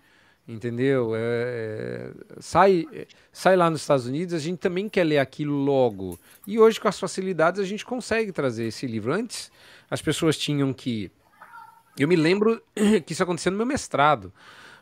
Speaker 2: Entendeu? É, sai, sai lá nos Estados Unidos, a gente também quer ler aquilo logo. E hoje, com as facilidades, a gente consegue trazer esse livro. Antes, as pessoas tinham que. Eu me lembro que isso aconteceu no meu mestrado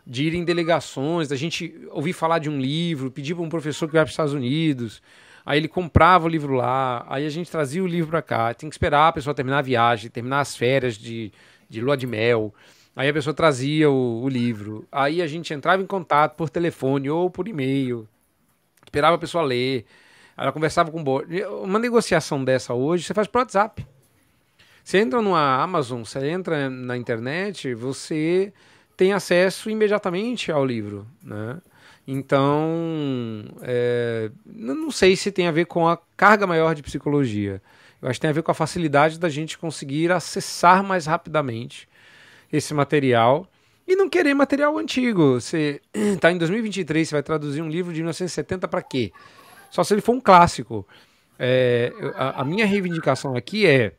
Speaker 2: de ir em delegações, da gente ouvir falar de um livro, pedir para um professor que vai para os Estados Unidos, aí ele comprava o livro lá, aí a gente trazia o livro para cá, tem que esperar a pessoa terminar a viagem, terminar as férias de, de lua de mel, aí a pessoa trazia o, o livro, aí a gente entrava em contato por telefone ou por e-mail, esperava a pessoa ler, ela conversava com o Uma negociação dessa hoje você faz por WhatsApp. Você entra numa Amazon, você entra na internet, você tem acesso imediatamente ao livro, né? Então, é, não sei se tem a ver com a carga maior de psicologia. Eu acho que tem a ver com a facilidade da gente conseguir acessar mais rapidamente esse material e não querer material antigo. Você está em 2023, você vai traduzir um livro de 1970 para quê? Só se ele for um clássico. É, a, a minha reivindicação aqui é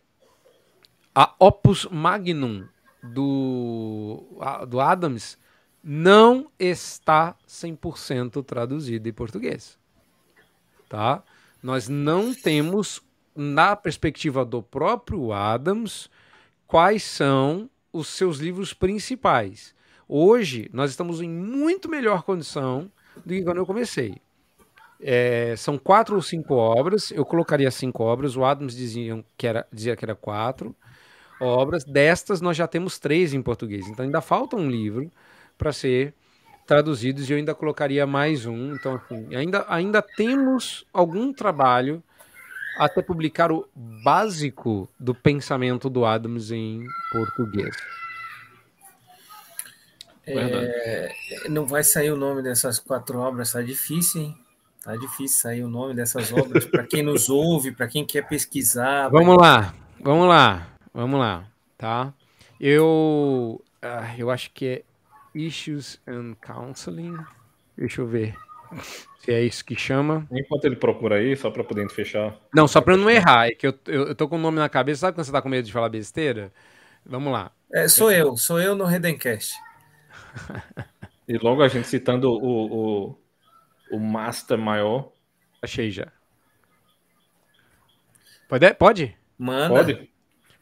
Speaker 2: a opus magnum do, do Adams não está 100% traduzido em português. Tá? Nós não temos, na perspectiva do próprio Adams, quais são os seus livros principais. Hoje, nós estamos em muito melhor condição do que quando eu comecei. É, são quatro ou cinco obras, eu colocaria cinco obras, o Adams dizia que era, dizia que era quatro obras, destas nós já temos três em português, então ainda falta um livro para ser traduzidos e eu ainda colocaria mais um, então assim, ainda, ainda temos algum trabalho até publicar o básico do pensamento do Adams em português.
Speaker 1: É, não vai sair o nome dessas quatro obras, tá difícil, hein? Tá difícil sair o nome dessas obras para quem nos ouve, para quem quer pesquisar.
Speaker 2: Vamos lá, vamos lá, vamos lá, tá? Eu, uh, eu acho que é Issues and Counseling. Deixa eu ver se é isso que chama.
Speaker 3: Enquanto ele procura aí, só para poder fechar.
Speaker 2: Não, só para não errar, é que eu, eu, eu, tô com o nome na cabeça. Sabe quando você tá com medo de falar besteira? Vamos lá.
Speaker 1: É, sou eu, sou eu no Redencast.
Speaker 3: e logo a gente citando o, o, o Master maior.
Speaker 2: Achei já. Pode? Pode?
Speaker 1: Manda.
Speaker 3: Pode.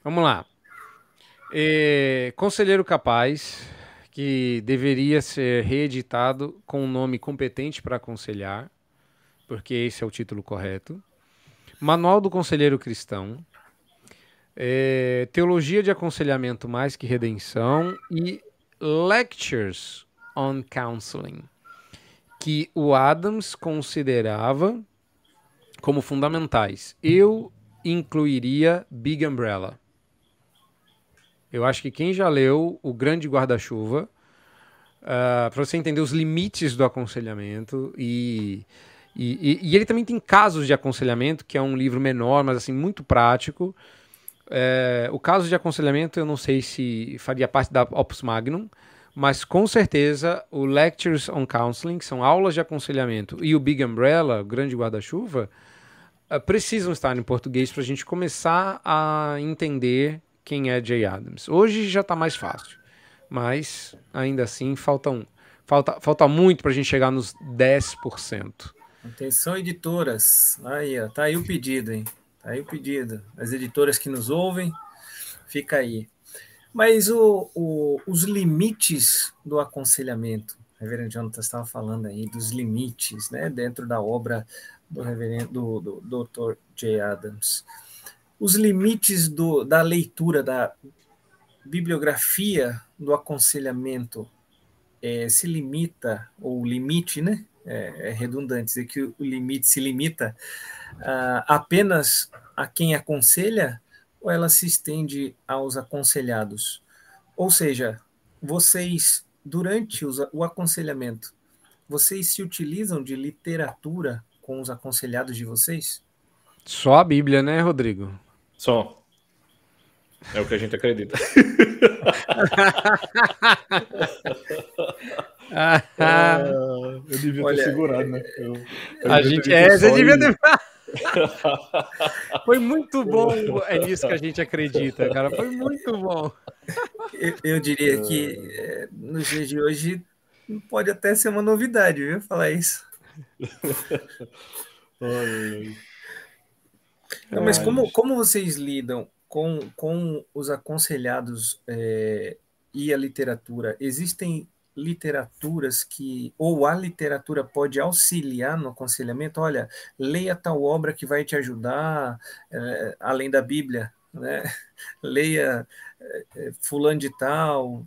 Speaker 2: Vamos lá. É, Conselheiro Capaz, que deveria ser reeditado com um nome competente para aconselhar, porque esse é o título correto. Manual do Conselheiro Cristão. É, Teologia de Aconselhamento Mais que Redenção e Lectures on Counseling, que o Adams considerava como fundamentais. Eu incluiria Big Umbrella. Eu acho que quem já leu O Grande Guarda-Chuva, uh, ah, para você entender os limites do aconselhamento e, e, e, ele também tem casos de aconselhamento, que é um livro menor, mas assim muito prático. É, o caso de aconselhamento eu não sei se faria parte da Opus Magnum, mas com certeza o Lectures on Counseling, que são aulas de aconselhamento, e o Big Umbrella, o Grande Guarda-Chuva, uh, precisam estar em português para a gente começar a entender quem é Jay Adams. Hoje já está mais fácil, mas ainda assim falta, um, falta, falta muito para a gente chegar nos 10%.
Speaker 1: Atenção, editoras. Aí, ó, tá aí o pedido, hein? Tá aí o pedido. As editoras que nos ouvem, fica aí. Mas o, o, os limites do aconselhamento, o reverendo Jonathan estava falando aí dos limites, né, dentro da obra do reverendo do, do Dr. J. Adams os limites do, da leitura, da bibliografia do aconselhamento é, se limita, ou limite, né? É, é, redundante dizer que o limite se limita uh, apenas a quem aconselha ou ela se estende aos aconselhados? Ou seja, vocês, durante os, o aconselhamento, vocês se utilizam de literatura com os aconselhados de vocês?
Speaker 2: Só a Bíblia, né, Rodrigo?
Speaker 3: Só. É o que a gente acredita.
Speaker 2: ah,
Speaker 3: eu devia Olha, ter segurado, né? Eu,
Speaker 2: eu a gente é, você devia ter. Foi muito bom, é nisso que a gente acredita, cara. Foi muito bom.
Speaker 1: Eu, eu diria que é, nos dias de hoje pode até ser uma novidade, viu? Falar isso. Ai, ai. Não, mas como, como vocês lidam com, com os aconselhados é, e a literatura? Existem literaturas que, ou a literatura pode auxiliar no aconselhamento? Olha, leia tal obra que vai te ajudar, é, além da Bíblia, né? leia é, fulano de tal,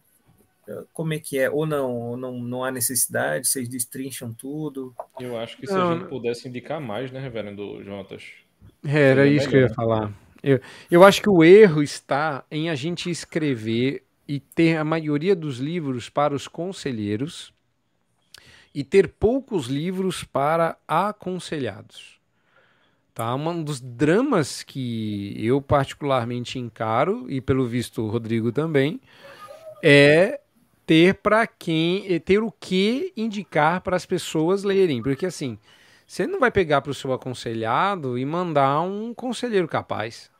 Speaker 1: como é que é? Ou não, ou não, não há necessidade, vocês destrincham tudo?
Speaker 3: Eu acho que se não, a gente pudesse indicar mais, né, reverendo Jonas?
Speaker 2: É, era isso que eu ia falar. Eu, eu acho que o erro está em a gente escrever e ter a maioria dos livros para os conselheiros e ter poucos livros para aconselhados. Tá? Um dos dramas que eu particularmente encaro, e pelo visto o Rodrigo também, é ter para quem ter o que indicar para as pessoas lerem. Porque assim, você não vai pegar para o seu aconselhado e mandar um conselheiro capaz.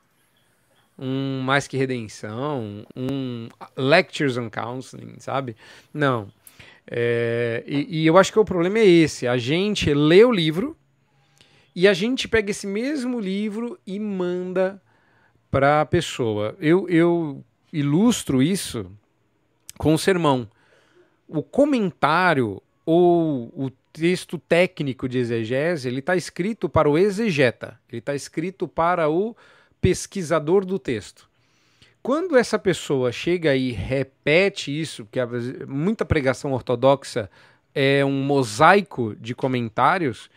Speaker 2: Um mais que redenção, um lectures on counseling, sabe? Não. É, e, e eu acho que o problema é esse: a gente lê o livro e a gente pega esse mesmo livro e manda para a pessoa. Eu, eu ilustro isso com o sermão. o comentário ou o texto técnico de exegese, ele está escrito para o exegeta, ele está escrito para o pesquisador do texto. Quando essa pessoa chega e repete isso, que muita pregação ortodoxa é um mosaico de comentários,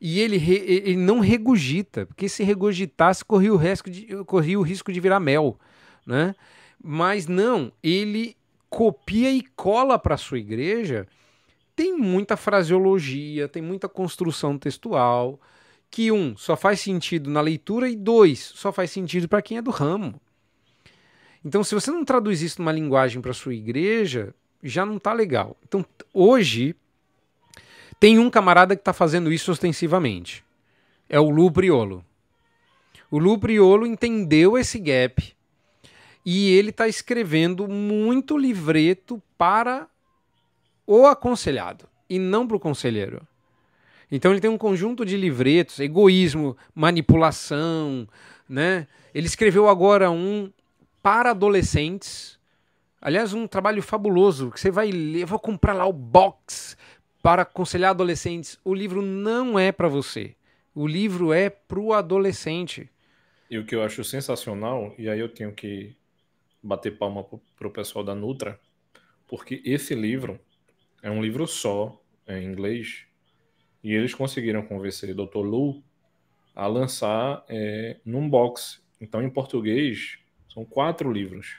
Speaker 2: e ele, re, ele não regurgita, porque se regurgitasse corria o, risco de, corria o risco de virar mel, né? Mas não, ele copia e cola para sua igreja tem muita fraseologia, tem muita construção textual, que um só faz sentido na leitura e dois só faz sentido para quem é do ramo. Então, se você não traduz isso numa linguagem para sua igreja, já não está legal. Então, hoje tem um camarada que está fazendo isso ostensivamente. É o Lu Priolo. O Lu Priolo entendeu esse gap e ele está escrevendo muito livreto para o aconselhado e não para o conselheiro. Então ele tem um conjunto de livretos, egoísmo, manipulação, né? Ele escreveu agora um para adolescentes. Aliás, um trabalho fabuloso que você vai ler, vou comprar lá o box para aconselhar adolescentes. O livro não é para você. O livro é para o adolescente.
Speaker 3: E o que eu acho sensacional, e aí eu tenho que bater palma para o pessoal da Nutra, porque esse livro é um livro só, em inglês, e eles conseguiram convencer o Dr. Lu a lançar é, num box. Então, em português, são quatro livros.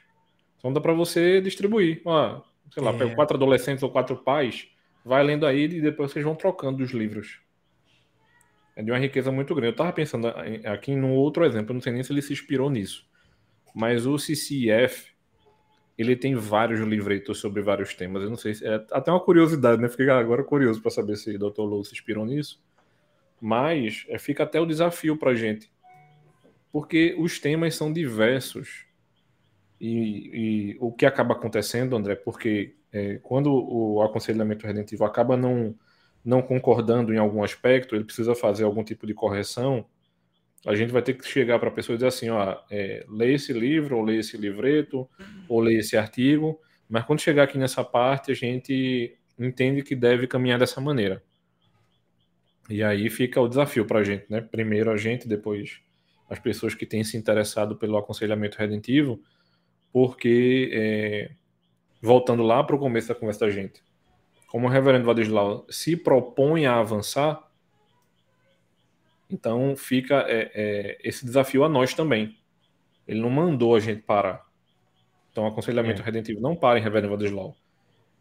Speaker 3: Então dá para você distribuir. Sei lá, é. pega quatro adolescentes ou quatro pais, vai lendo aí e depois vocês vão trocando os livros. É de uma riqueza muito grande. Eu estava pensando aqui num outro exemplo, não sei nem se ele se inspirou nisso. Mas o CCF, ele tem vários livretos sobre vários temas. Eu não sei se é até uma curiosidade, né? Fiquei agora curioso para saber se o Dr. Lou se inspirou nisso. Mas é, fica até o desafio para gente, porque os temas são diversos. E, e o que acaba acontecendo, André, porque é, quando o aconselhamento redentivo acaba não, não concordando em algum aspecto, ele precisa fazer algum tipo de correção a gente vai ter que chegar para a pessoa e dizer assim, ó, é, lê esse livro, ou lê esse livreto, ou lê esse artigo, mas quando chegar aqui nessa parte, a gente entende que deve caminhar dessa maneira. E aí fica o desafio para a gente, né? Primeiro a gente, depois as pessoas que têm se interessado pelo aconselhamento redentivo, porque, é, voltando lá para o começo da conversa da gente, como o reverendo Vadislau se propõe a avançar, então fica é, é, esse desafio a nós também. Ele não mandou a gente parar. Então, aconselhamento é. redentivo não para em Reverendo Vadislau.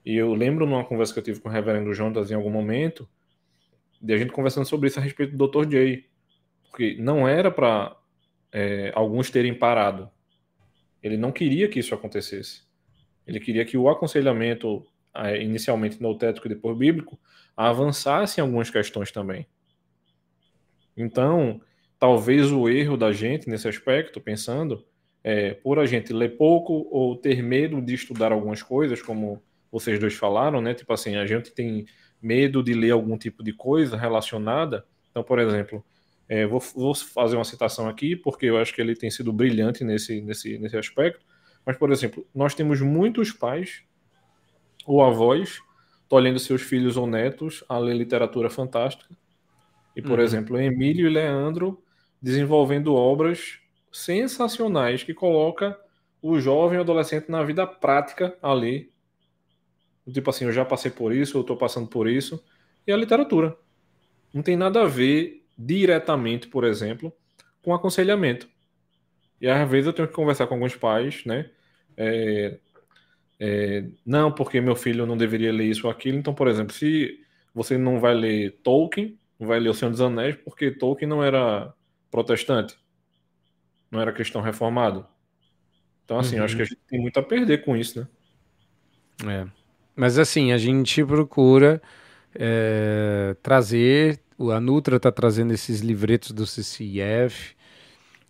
Speaker 3: E eu lembro numa conversa que eu tive com o Reverendo Jonas em algum momento, de a gente conversando sobre isso a respeito do Dr. J. Porque não era para é, alguns terem parado. Ele não queria que isso acontecesse. Ele queria que o aconselhamento, inicialmente noutético e depois bíblico, avançasse em algumas questões também. Então, talvez o erro da gente nesse aspecto, pensando, é, por a gente ler pouco ou ter medo de estudar algumas coisas, como vocês dois falaram, né? Tipo assim, a gente tem medo de ler algum tipo de coisa relacionada. Então, por exemplo, é, vou, vou, fazer uma citação aqui, porque eu acho que ele tem sido brilhante nesse, nesse, nesse aspecto. Mas, por exemplo, nós temos muitos pais ou avós tolhendo seus filhos ou netos a ler literatura fantástica e, por uhum. exemplo, Emílio e Leandro desenvolvendo obras sensacionais que coloca o jovem adolescente na vida prática ali. Tipo assim, eu já passei por isso, eu estou passando por isso. E a literatura. Não tem nada a ver diretamente, por exemplo, com aconselhamento. E às vezes eu tenho que conversar com alguns pais, né? É, é, não, porque meu filho não deveria ler isso ou aquilo. Então, por exemplo, se você não vai ler Tolkien, vai ler O Senhor dos Anéis porque Tolkien não era protestante, não era cristão reformado. Então, assim, uhum. acho que a gente tem muito a perder com isso,
Speaker 2: né? É. Mas, assim, a gente procura é, trazer, a Nutra está trazendo esses livretos do CCF.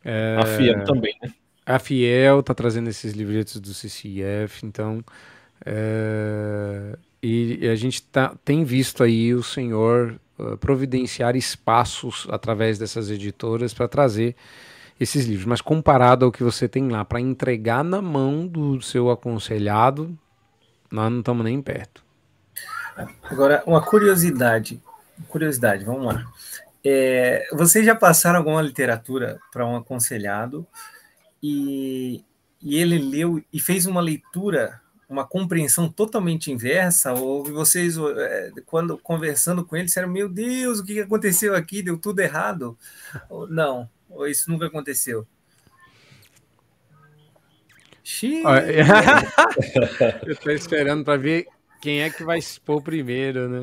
Speaker 3: É, a Fiel também, né?
Speaker 2: A Fiel está trazendo esses livretos do CCF, então. É, e a gente tá, tem visto aí o Senhor eh, providenciar espaços através dessas editoras para trazer esses livros. Mas comparado ao que você tem lá para entregar na mão do seu aconselhado, nós não estamos nem perto.
Speaker 1: Agora, uma curiosidade. Curiosidade, vamos lá. É, vocês já passaram alguma literatura para um aconselhado e, e ele leu e fez uma leitura, uma compreensão totalmente inversa? Ou vocês, é, quando conversando com ele, disseram: Meu Deus, o que aconteceu aqui? Deu tudo errado? Ou, não, ou isso nunca aconteceu?
Speaker 2: Xiii. Eu estou esperando para ver quem é que vai expor primeiro, né?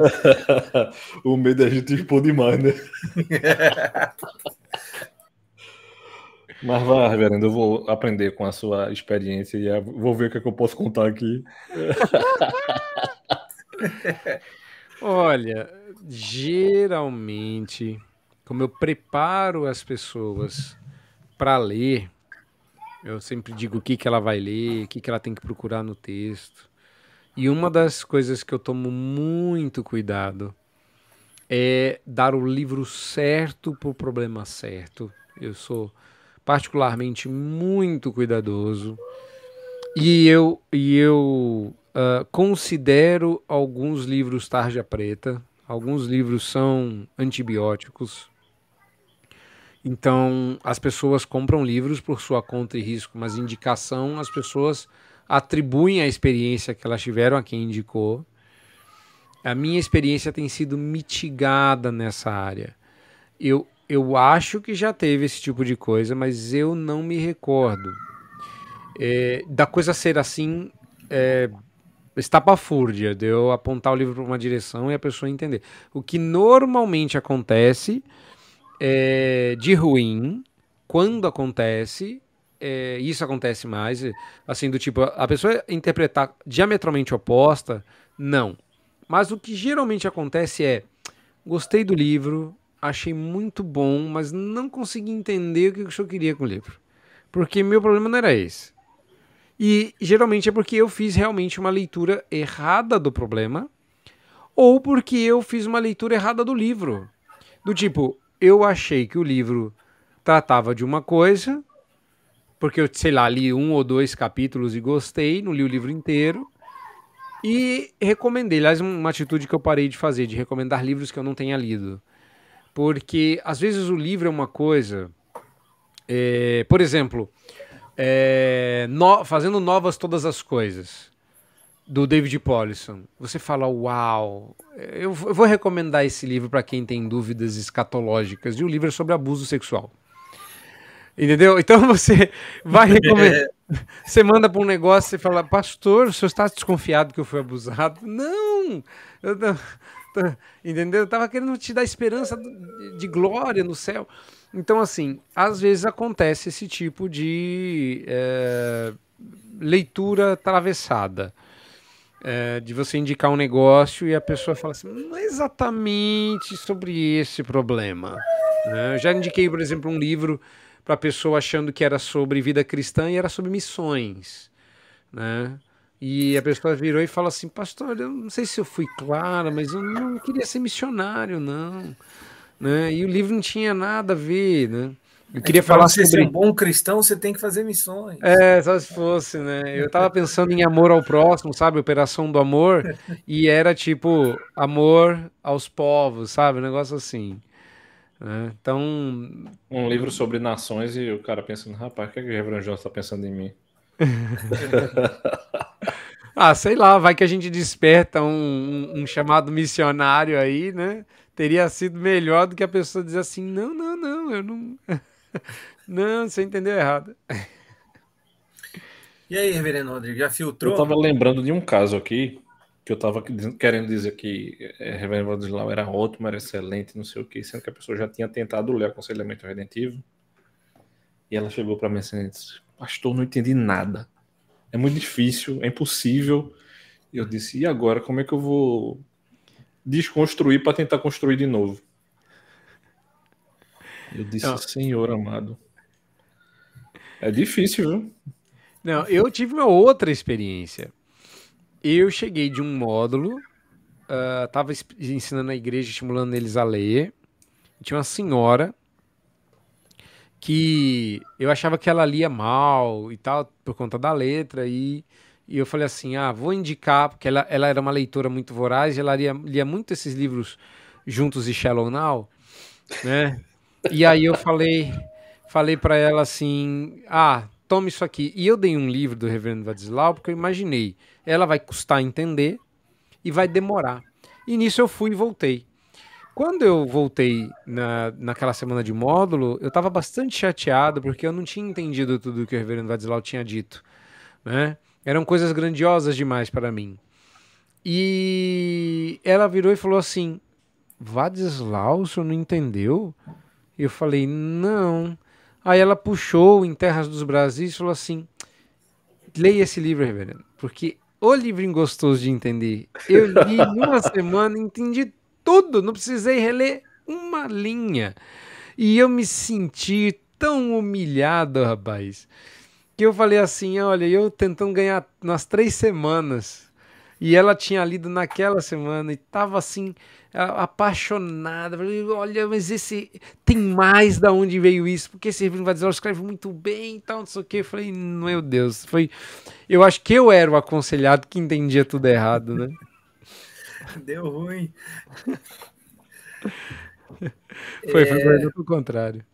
Speaker 3: o medo é a gente expor demais, né? Mas vá, reverendo, eu vou aprender com a sua experiência e vou ver o que, é que eu posso contar aqui.
Speaker 2: Olha, geralmente, como eu preparo as pessoas para ler, eu sempre digo o que, que ela vai ler, o que, que ela tem que procurar no texto. E uma das coisas que eu tomo muito cuidado é dar o livro certo para o problema certo. Eu sou particularmente muito cuidadoso e eu, e eu uh, considero alguns livros tarja preta. Alguns livros são antibióticos. Então, as pessoas compram livros por sua conta e risco, mas indicação as pessoas atribuem a experiência que elas tiveram a quem indicou. A minha experiência tem sido mitigada nessa área. Eu, eu acho que já teve esse tipo de coisa, mas eu não me recordo. É, da coisa ser assim, é, estapafúrdia, de eu apontar o livro para uma direção e a pessoa entender. O que normalmente acontece é, de ruim, quando acontece, é, isso acontece mais, assim, do tipo, a pessoa interpretar diametralmente oposta, não. Mas o que geralmente acontece é, gostei do livro, achei muito bom, mas não consegui entender o que o senhor queria com o livro. Porque meu problema não era esse. E geralmente é porque eu fiz realmente uma leitura errada do problema, ou porque eu fiz uma leitura errada do livro. Do tipo, eu achei que o livro tratava de uma coisa, porque eu, sei lá, li um ou dois capítulos e gostei, não li o livro inteiro. E recomendei, aliás, uma atitude que eu parei de fazer, de recomendar livros que eu não tenha lido. Porque às vezes o livro é uma coisa. É, por exemplo, é, no, fazendo novas todas as coisas do David Paulison. Você fala, uau, eu, eu vou recomendar esse livro para quem tem dúvidas escatológicas. E o livro é sobre abuso sexual. Entendeu? Então você vai recomendar. Você manda para um negócio e fala, pastor, o senhor está desconfiado que eu fui abusado? Não! Eu não entendeu? Eu estava querendo te dar esperança de glória no céu. Então, assim, às vezes acontece esse tipo de é, leitura atravessada. É, de você indicar um negócio e a pessoa fala assim, não é exatamente sobre esse problema. Né? Eu já indiquei, por exemplo, um livro para a pessoa achando que era sobre vida cristã e era sobre missões, né? E a pessoa virou e falou assim, pastor, eu não sei se eu fui clara, mas eu não queria ser missionário, não. Né? E o livro não tinha nada a ver, né? Eu queria é que falar
Speaker 1: você sobre... ser um bom cristão, você tem que fazer missões.
Speaker 2: É, só se fosse, né? Eu tava pensando em amor ao próximo, sabe? Operação do amor. E era tipo amor aos povos, sabe? Um negócio assim. Né? Então.
Speaker 3: Um livro sobre nações e o cara pensando, rapaz, o que, é que o Reverendo João está pensando em mim?
Speaker 2: ah, sei lá, vai que a gente desperta um, um, chamado missionário aí, né? Teria sido melhor do que a pessoa dizer assim: não, não, não, eu não. não, você entendeu errado.
Speaker 1: E aí, Reverendo Rodrigo, já filtrou?
Speaker 3: Eu tava lembrando de um caso aqui que eu estava querendo dizer que é, Reverendo Vladislau era ótimo, era excelente, não sei o que, sendo que a pessoa já tinha tentado ler aconselhamento redentivo. E ela chegou para mim assim Pastor, não entendi nada. É muito difícil, é impossível. E eu disse: E agora, como é que eu vou desconstruir para tentar construir de novo? Eu disse: não. Senhor amado. É difícil, viu?
Speaker 2: Não, eu tive uma outra experiência eu cheguei de um módulo, uh, tava ensinando a igreja, estimulando eles a ler. Tinha uma senhora que eu achava que ela lia mal e tal, por conta da letra, e e eu falei assim: ah, vou indicar, porque ela, ela era uma leitora muito voraz, ela lia, lia muito esses livros juntos e Shallow Now, né? E aí eu falei, falei para ela assim: ah, tome isso aqui. E eu dei um livro do Reverendo Vadislau, porque eu imaginei, ela vai custar entender e vai demorar. E nisso eu fui e voltei. Quando eu voltei na, naquela semana de módulo, eu estava bastante chateado porque eu não tinha entendido tudo que o reverendo Vadislau tinha dito. Né? Eram coisas grandiosas demais para mim. E ela virou e falou assim: Vadislau, o senhor não entendeu? E eu falei: não. Aí ela puxou em Terras dos Brasis e falou assim: leia esse livro, reverendo, porque o livro gostoso de entender. Eu li em uma semana, entendi tudo, não precisei reler uma linha. E eu me senti tão humilhado, rapaz, que eu falei assim: olha, eu tentando ganhar nas três semanas. E ela tinha lido naquela semana e tava assim, apaixonada. Falei, olha, mas esse tem mais da onde veio isso, porque esse livro vai escreve muito bem e tal, não sei o que. Falei, meu Deus, foi. Eu acho que eu era o aconselhado que entendia tudo errado, né?
Speaker 1: Deu ruim.
Speaker 2: Foi, foi é... o contrário.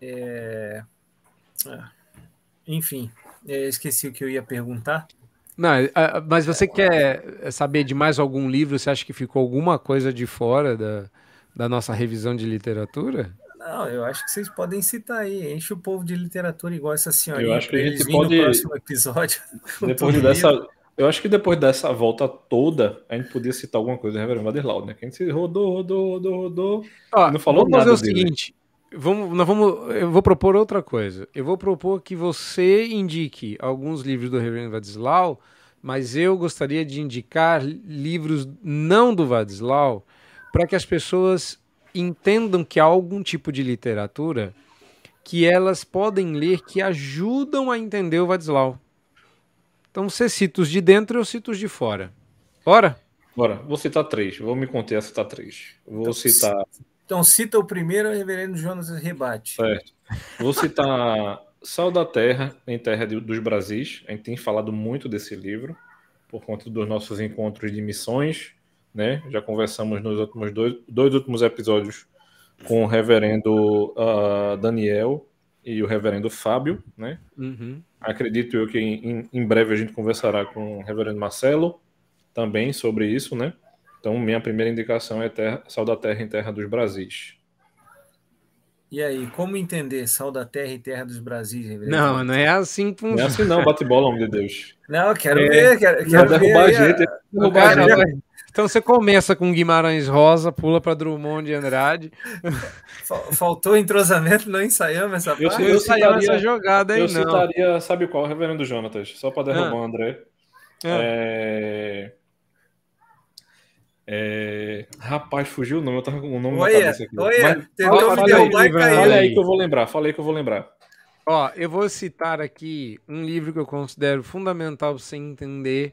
Speaker 1: É... Ah, enfim, é, esqueci o que eu ia perguntar.
Speaker 2: Não, mas você quer saber de mais algum livro? Você acha que ficou alguma coisa de fora da, da nossa revisão de literatura?
Speaker 1: Não, eu acho que vocês podem citar aí. Enche o povo de literatura igual essa senhora.
Speaker 3: Eu acho que a gente pode. No próximo
Speaker 1: episódio.
Speaker 3: Depois dessa, eu acho que depois dessa volta toda, a gente podia citar alguma coisa do Reverendo Vaderlau, né? Que a gente rodou, rodou, rodou, rodou.
Speaker 2: Ah, não falou vamos nada fazer o dele. seguinte. Vamos, nós vamos, eu vou propor outra coisa. Eu vou propor que você indique alguns livros do Reverendo Vadislau, mas eu gostaria de indicar livros não do Vadislau, para que as pessoas entendam que há algum tipo de literatura que elas podem ler que ajudam a entender o Vadislau. Então você cita os de dentro e eu cito os de fora. Bora?
Speaker 3: Bora. Vou citar três. Vou me conter a citar três. Vou então, citar.
Speaker 1: Então cita o primeiro, o reverendo Jonas rebate.
Speaker 3: Certo. Vou citar Sal da Terra em Terra dos Brasis. A gente tem falado muito desse livro por conta dos nossos encontros de missões. Né? Já conversamos nos últimos dois, dois últimos episódios com o reverendo uh, Daniel e o reverendo Fábio, né?
Speaker 2: Uhum.
Speaker 3: Acredito eu que em, em, breve a gente conversará com o reverendo Marcelo também sobre isso, né? Então, minha primeira indicação é terra, Sal da Terra em Terra dos Brasis.
Speaker 1: E aí, como entender Sal da Terra e Terra dos Brasis? Reverendo?
Speaker 2: Não, não é assim.
Speaker 3: Com... Não é assim não, bate bola, homem de Deus.
Speaker 1: Não, quero é, ver, quero, quero
Speaker 3: ver. Derrubar a gente, derrubar
Speaker 2: a gente. Então você começa com Guimarães Rosa, pula para Drummond de Andrade.
Speaker 1: Faltou entrosamento, não ensaiamos essa
Speaker 3: eu,
Speaker 1: parte.
Speaker 3: Eu, eu citaria, essa jogada aí, eu não. citaria, sabe qual? Reverendo Jonatas, só para derrubar ah. o André. Ah. É... É... Rapaz, fugiu o nome, eu tava com o nome
Speaker 1: olha, na cabeça aqui. Olha, Mas, tentou
Speaker 3: me derrubar e caiu. Olha aí que eu vou lembrar, falei que eu vou lembrar.
Speaker 2: Ó, eu vou citar aqui um livro que eu considero fundamental para você entender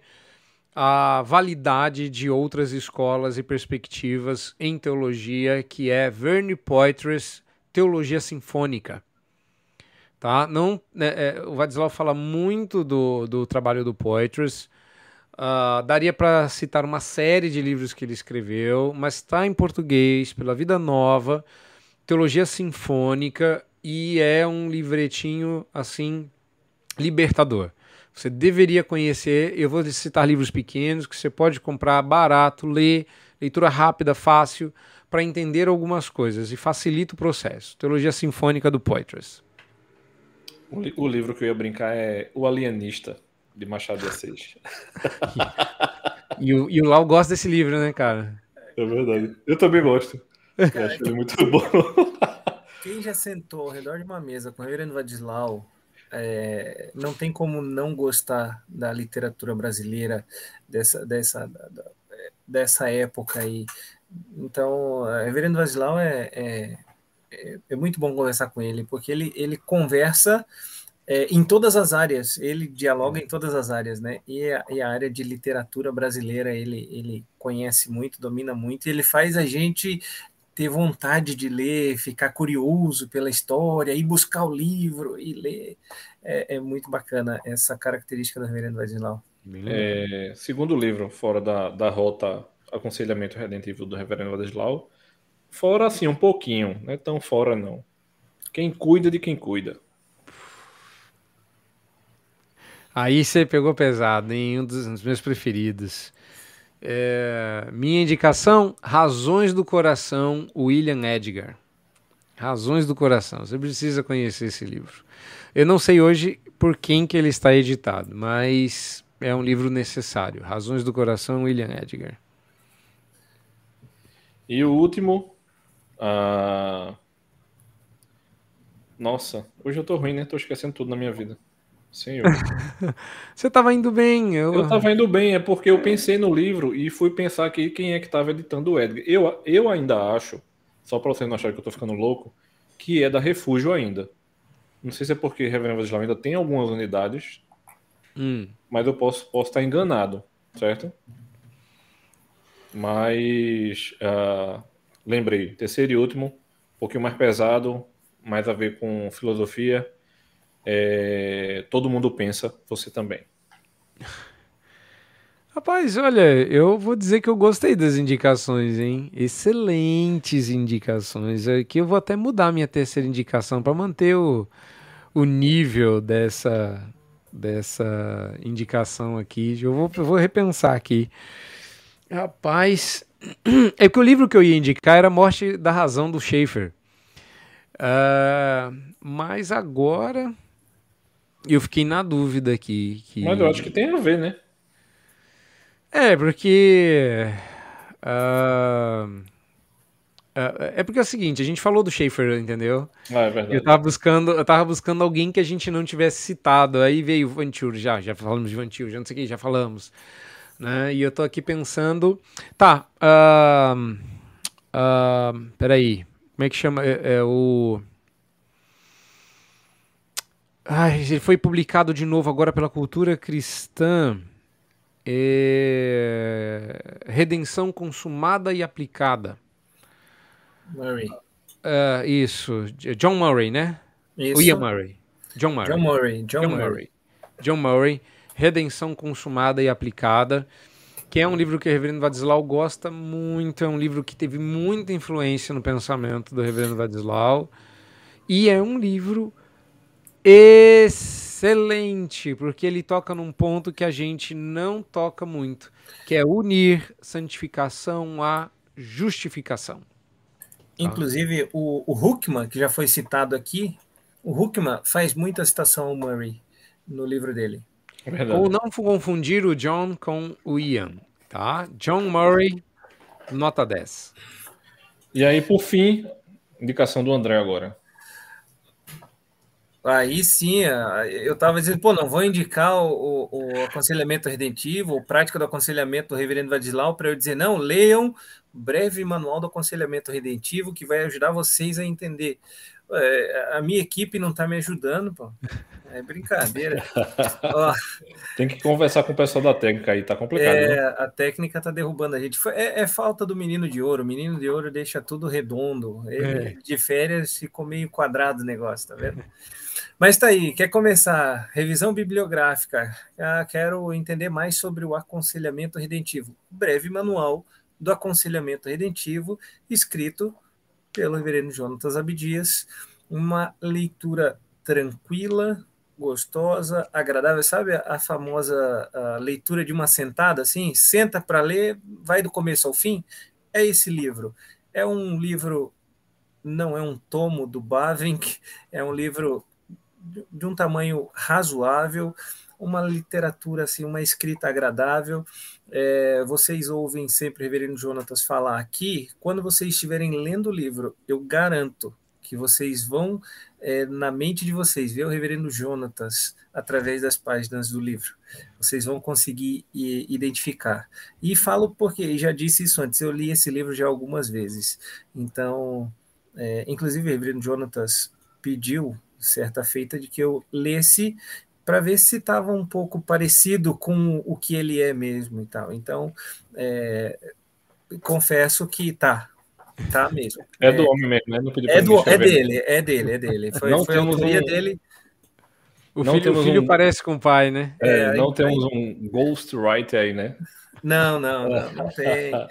Speaker 2: a validade de outras escolas e perspectivas em teologia, que é Verne Poitras Teologia Sinfônica. Tá? Não, né, é, o Vadislau fala muito do, do trabalho do Poitras. Uh, daria para citar uma série de livros que ele escreveu, mas está em português, pela Vida Nova, Teologia Sinfônica, e é um livretinho assim libertador. Você deveria conhecer. Eu vou citar livros pequenos que você pode comprar barato, ler, leitura rápida, fácil, para entender algumas coisas e facilita o processo. Teologia Sinfônica do Poitras.
Speaker 3: O, li o livro que eu ia brincar é O Alienista, de Machado de Assis.
Speaker 2: e, o, e o Lau gosta desse livro, né, cara?
Speaker 3: É verdade. Eu também gosto. Eu acho ele muito bom.
Speaker 1: Quem já sentou ao redor de uma mesa com o Reverendo Vadislau é, não tem como não gostar da literatura brasileira dessa, dessa, dessa época aí. Então, Reverendo Vasilau é, é, é, é, muito bom conversar com ele, porque ele, ele conversa é, em todas as áreas, ele dialoga em todas as áreas, né? E a, e a, área de literatura brasileira ele, ele conhece muito, domina muito, e ele faz a gente ter vontade de ler, ficar curioso pela história, ir buscar o livro e ler. É, é muito bacana essa característica do Reverendo Vadislau.
Speaker 3: É, segundo livro, fora da, da rota Aconselhamento Redentivo do Reverendo Vadislau, fora assim, um pouquinho, não é tão fora não. Quem cuida de quem cuida.
Speaker 2: Aí você pegou pesado, em um dos meus preferidos. É, minha indicação: Razões do Coração, William Edgar. Razões do Coração. Você precisa conhecer esse livro. Eu não sei hoje por quem que ele está editado, mas é um livro necessário. Razões do Coração, William Edgar.
Speaker 3: E o último. Uh... Nossa, hoje eu tô ruim, né? Tô esquecendo tudo na minha vida. Senhor.
Speaker 2: Você estava indo bem.
Speaker 3: Eu estava indo bem, é porque eu pensei no livro e fui pensar aqui quem é que estava editando o Edgar. Eu, eu ainda acho, só para você não achar que eu estou ficando louco, que é da Refúgio ainda. Não sei se é porque Reverendo Islam ainda tem algumas unidades, hum. mas eu posso, posso estar enganado, certo? Mas uh, lembrei, terceiro e último, um pouquinho mais pesado, mais a ver com filosofia é, todo mundo pensa, você também.
Speaker 2: Rapaz, olha, eu vou dizer que eu gostei das indicações, hein? Excelentes indicações. Aqui eu vou até mudar minha terceira indicação para manter o, o nível dessa, dessa indicação aqui. Eu vou, eu vou repensar aqui. Rapaz, é que o livro que eu ia indicar era Morte da Razão do Schaefer. Uh, mas agora eu fiquei na dúvida aqui. Que...
Speaker 3: Mas eu acho que tem a ver, né?
Speaker 2: É, porque. Uh, uh, é porque é o seguinte, a gente falou do Schaefer, entendeu?
Speaker 3: Ah, é verdade.
Speaker 2: Eu tava buscando, eu tava buscando alguém que a gente não tivesse citado. Aí veio o Venture, já, já falamos de Venture, já não sei o que, já falamos. Né? E eu tô aqui pensando. Tá. Uh, uh, peraí. Como é que chama? É, é o. Ai, ele foi publicado de novo agora pela Cultura Cristã. É... Redenção consumada e aplicada.
Speaker 1: Murray.
Speaker 2: Uh, isso, John Murray, né?
Speaker 1: Isso.
Speaker 2: William Murray. John Murray.
Speaker 1: John Murray. John, John Murray. Murray.
Speaker 2: John Murray. Redenção consumada e aplicada. Que é um livro que o Reverendo Vadislau gosta muito. É um livro que teve muita influência no pensamento do Reverendo Vadislau. E é um livro excelente, porque ele toca num ponto que a gente não toca muito, que é unir santificação à justificação. Tá?
Speaker 1: Inclusive, o, o Huckman, que já foi citado aqui, o Huckman faz muita citação ao Murray no livro dele.
Speaker 2: É Ou não confundir o John com o Ian, tá? John Murray, nota 10.
Speaker 3: E aí, por fim, indicação do André agora.
Speaker 1: Aí sim, eu estava dizendo, pô, não vou indicar o, o, aconselhamento redentivo, ou prática do aconselhamento do reverendo Vadislau, para eu dizer, não, leiam breve manual do aconselhamento redentivo, que vai ajudar vocês a entender. É, a minha equipe não está me ajudando, pô. É brincadeira.
Speaker 3: Tem que conversar com o pessoal da técnica aí, tá complicado.
Speaker 1: É, né? A técnica tá derrubando a gente. É, é, falta do menino de ouro. O menino de ouro deixa tudo redondo. Ele, é. De férias ficou meio quadrado o negócio, tá vendo? Mas tá aí, quer começar? Revisão bibliográfica. Ah, quero entender mais sobre o aconselhamento redentivo. Breve manual do aconselhamento redentivo, escrito pelo reverendo Jonatas Abdias. Uma leitura tranquila, gostosa, agradável. Sabe a, a famosa a leitura de uma sentada, assim? Senta para ler, vai do começo ao fim? É esse livro. É um livro, não é um tomo do Bavinck, é um livro de um tamanho razoável, uma literatura assim, uma escrita agradável. É, vocês ouvem sempre o Reverendo Jonatas falar aqui. Quando vocês estiverem lendo o livro, eu garanto que vocês vão é, na mente de vocês ver o Reverendo Jonatas através das páginas do livro. Vocês vão conseguir identificar. E falo porque já disse isso antes. Eu li esse livro já algumas vezes. Então, é, inclusive o Reverendo Jonatas pediu certa feita de que eu lesse para ver se estava um pouco parecido com o que ele é mesmo e tal. Então, é, confesso que tá, Tá mesmo.
Speaker 3: É, é do homem mesmo, né?
Speaker 1: Não é, do, é dele, é dele, é dele. Foi,
Speaker 3: não
Speaker 1: foi
Speaker 3: temos
Speaker 1: a
Speaker 3: um...
Speaker 1: dele.
Speaker 2: O não filho, o filho um... parece com o pai, né?
Speaker 3: É, é não aí, temos aí... um ghostwriter aí, né?
Speaker 1: Não, não, não, não tem. É,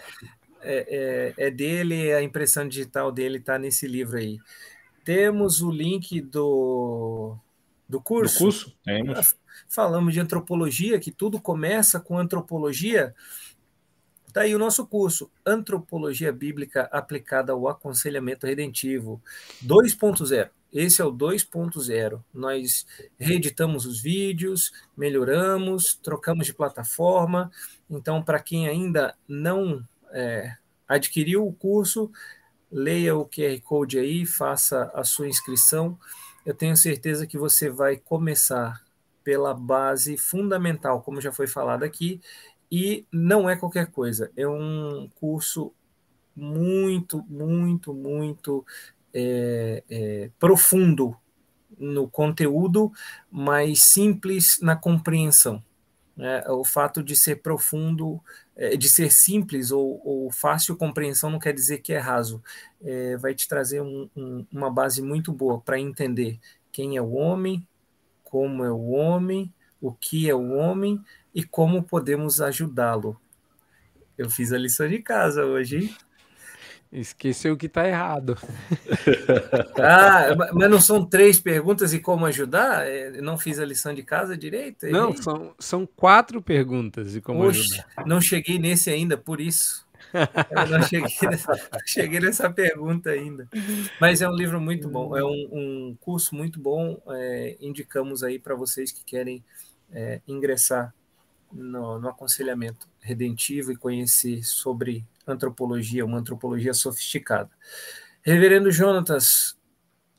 Speaker 1: é, é, dele, a impressão digital dele está nesse livro aí. Temos o link do, do curso.
Speaker 3: Do curso? Temos.
Speaker 1: Falamos de antropologia, que tudo começa com antropologia. Está aí o nosso curso, Antropologia Bíblica Aplicada ao Aconselhamento Redentivo 2.0. Esse é o 2.0. Nós reeditamos os vídeos, melhoramos, trocamos de plataforma. Então, para quem ainda não é, adquiriu o curso, leia o QR Code aí, faça a sua inscrição. Eu tenho certeza que você vai começar pela base fundamental, como já foi falado aqui, e não é qualquer coisa, é um curso muito, muito, muito é, é, profundo no conteúdo, mas simples na compreensão. É, o fato de ser profundo, de ser simples ou, ou, fácil compreensão não quer dizer que é raso. É, vai te trazer um, um, uma base muito boa para entender quem é o homem, como é o homem, o que é o homem e como podemos ajudá-lo. Eu fiz a lição de casa hoje?
Speaker 2: Esqueceu que está errado.
Speaker 1: Ah, mas não são três perguntas e como ajudar? É, não fiz a lição de casa direito?
Speaker 2: Não, são, são quatro perguntas e como Oxe, ajudar.
Speaker 1: Não cheguei nesse ainda, por isso. Eu não cheguei nessa, cheguei nessa pergunta ainda. Mas é um livro muito bom, é um, um curso muito bom. É, indicamos aí para vocês que querem é, ingressar no, no aconselhamento redentivo e conhecer sobre antropologia, uma antropologia sofisticada. Reverendo Jonatas,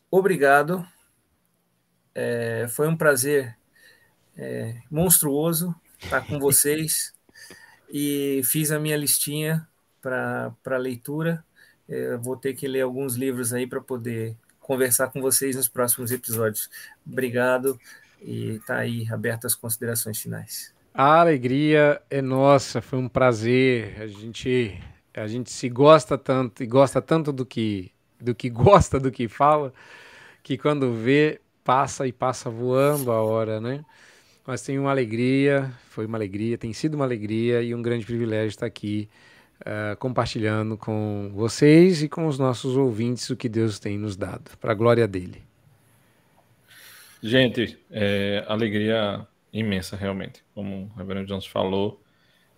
Speaker 1: obrigado. É, foi um prazer é, monstruoso estar com vocês e fiz a minha listinha para leitura. É, vou ter que ler alguns livros aí para poder conversar com vocês nos próximos episódios. Obrigado e está aí abertas as considerações finais.
Speaker 2: A alegria é nossa, foi um prazer. A gente a gente se gosta tanto e gosta tanto do que do que gosta do que fala, que quando vê passa e passa voando a hora, né? Mas tem uma alegria, foi uma alegria, tem sido uma alegria e um grande privilégio estar aqui uh, compartilhando com vocês e com os nossos ouvintes o que Deus tem nos dado, para a glória dele.
Speaker 3: Gente, é, alegria imensa realmente, como o Reverendo Jones falou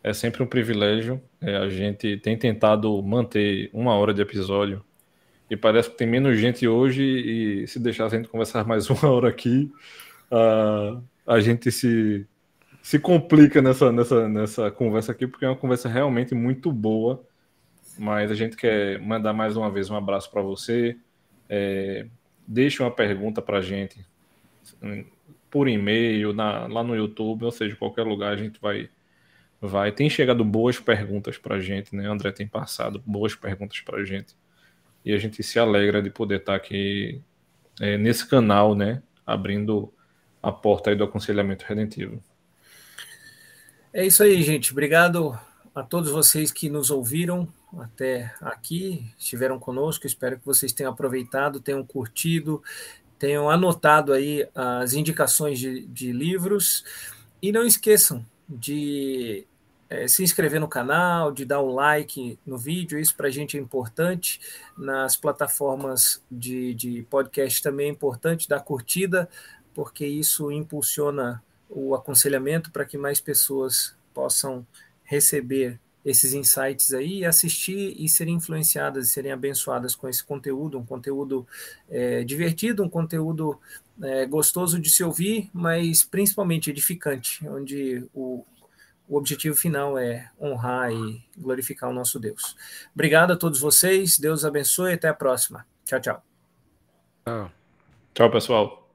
Speaker 3: é sempre um privilégio. É, a gente tem tentado manter uma hora de episódio e parece que tem menos gente hoje e se deixar a gente conversar mais uma hora aqui, uh, a gente se, se complica nessa, nessa, nessa conversa aqui, porque é uma conversa realmente muito boa. Mas a gente quer mandar mais uma vez um abraço para você. É, deixe uma pergunta para a gente por e-mail, na, lá no YouTube, ou seja, qualquer lugar a gente vai vai. Tem chegado boas perguntas para a gente, né? André tem passado boas perguntas para a gente. E a gente se alegra de poder estar tá aqui é, nesse canal, né? Abrindo a porta aí do aconselhamento redentivo.
Speaker 1: É isso aí, gente. Obrigado a todos vocês que nos ouviram até aqui, estiveram conosco. Espero que vocês tenham aproveitado, tenham curtido, tenham anotado aí as indicações de, de livros. E não esqueçam, de é, se inscrever no canal, de dar o like no vídeo, isso para a gente é importante. Nas plataformas de, de podcast também é importante dar curtida, porque isso impulsiona o aconselhamento para que mais pessoas possam receber esses insights aí, assistir e serem influenciadas e serem abençoadas com esse conteúdo, um conteúdo é, divertido, um conteúdo é, gostoso de se ouvir, mas principalmente edificante, onde o, o objetivo final é honrar e glorificar o nosso Deus. Obrigado a todos vocês, Deus abençoe e até a próxima. Tchau, tchau.
Speaker 3: Tchau, pessoal.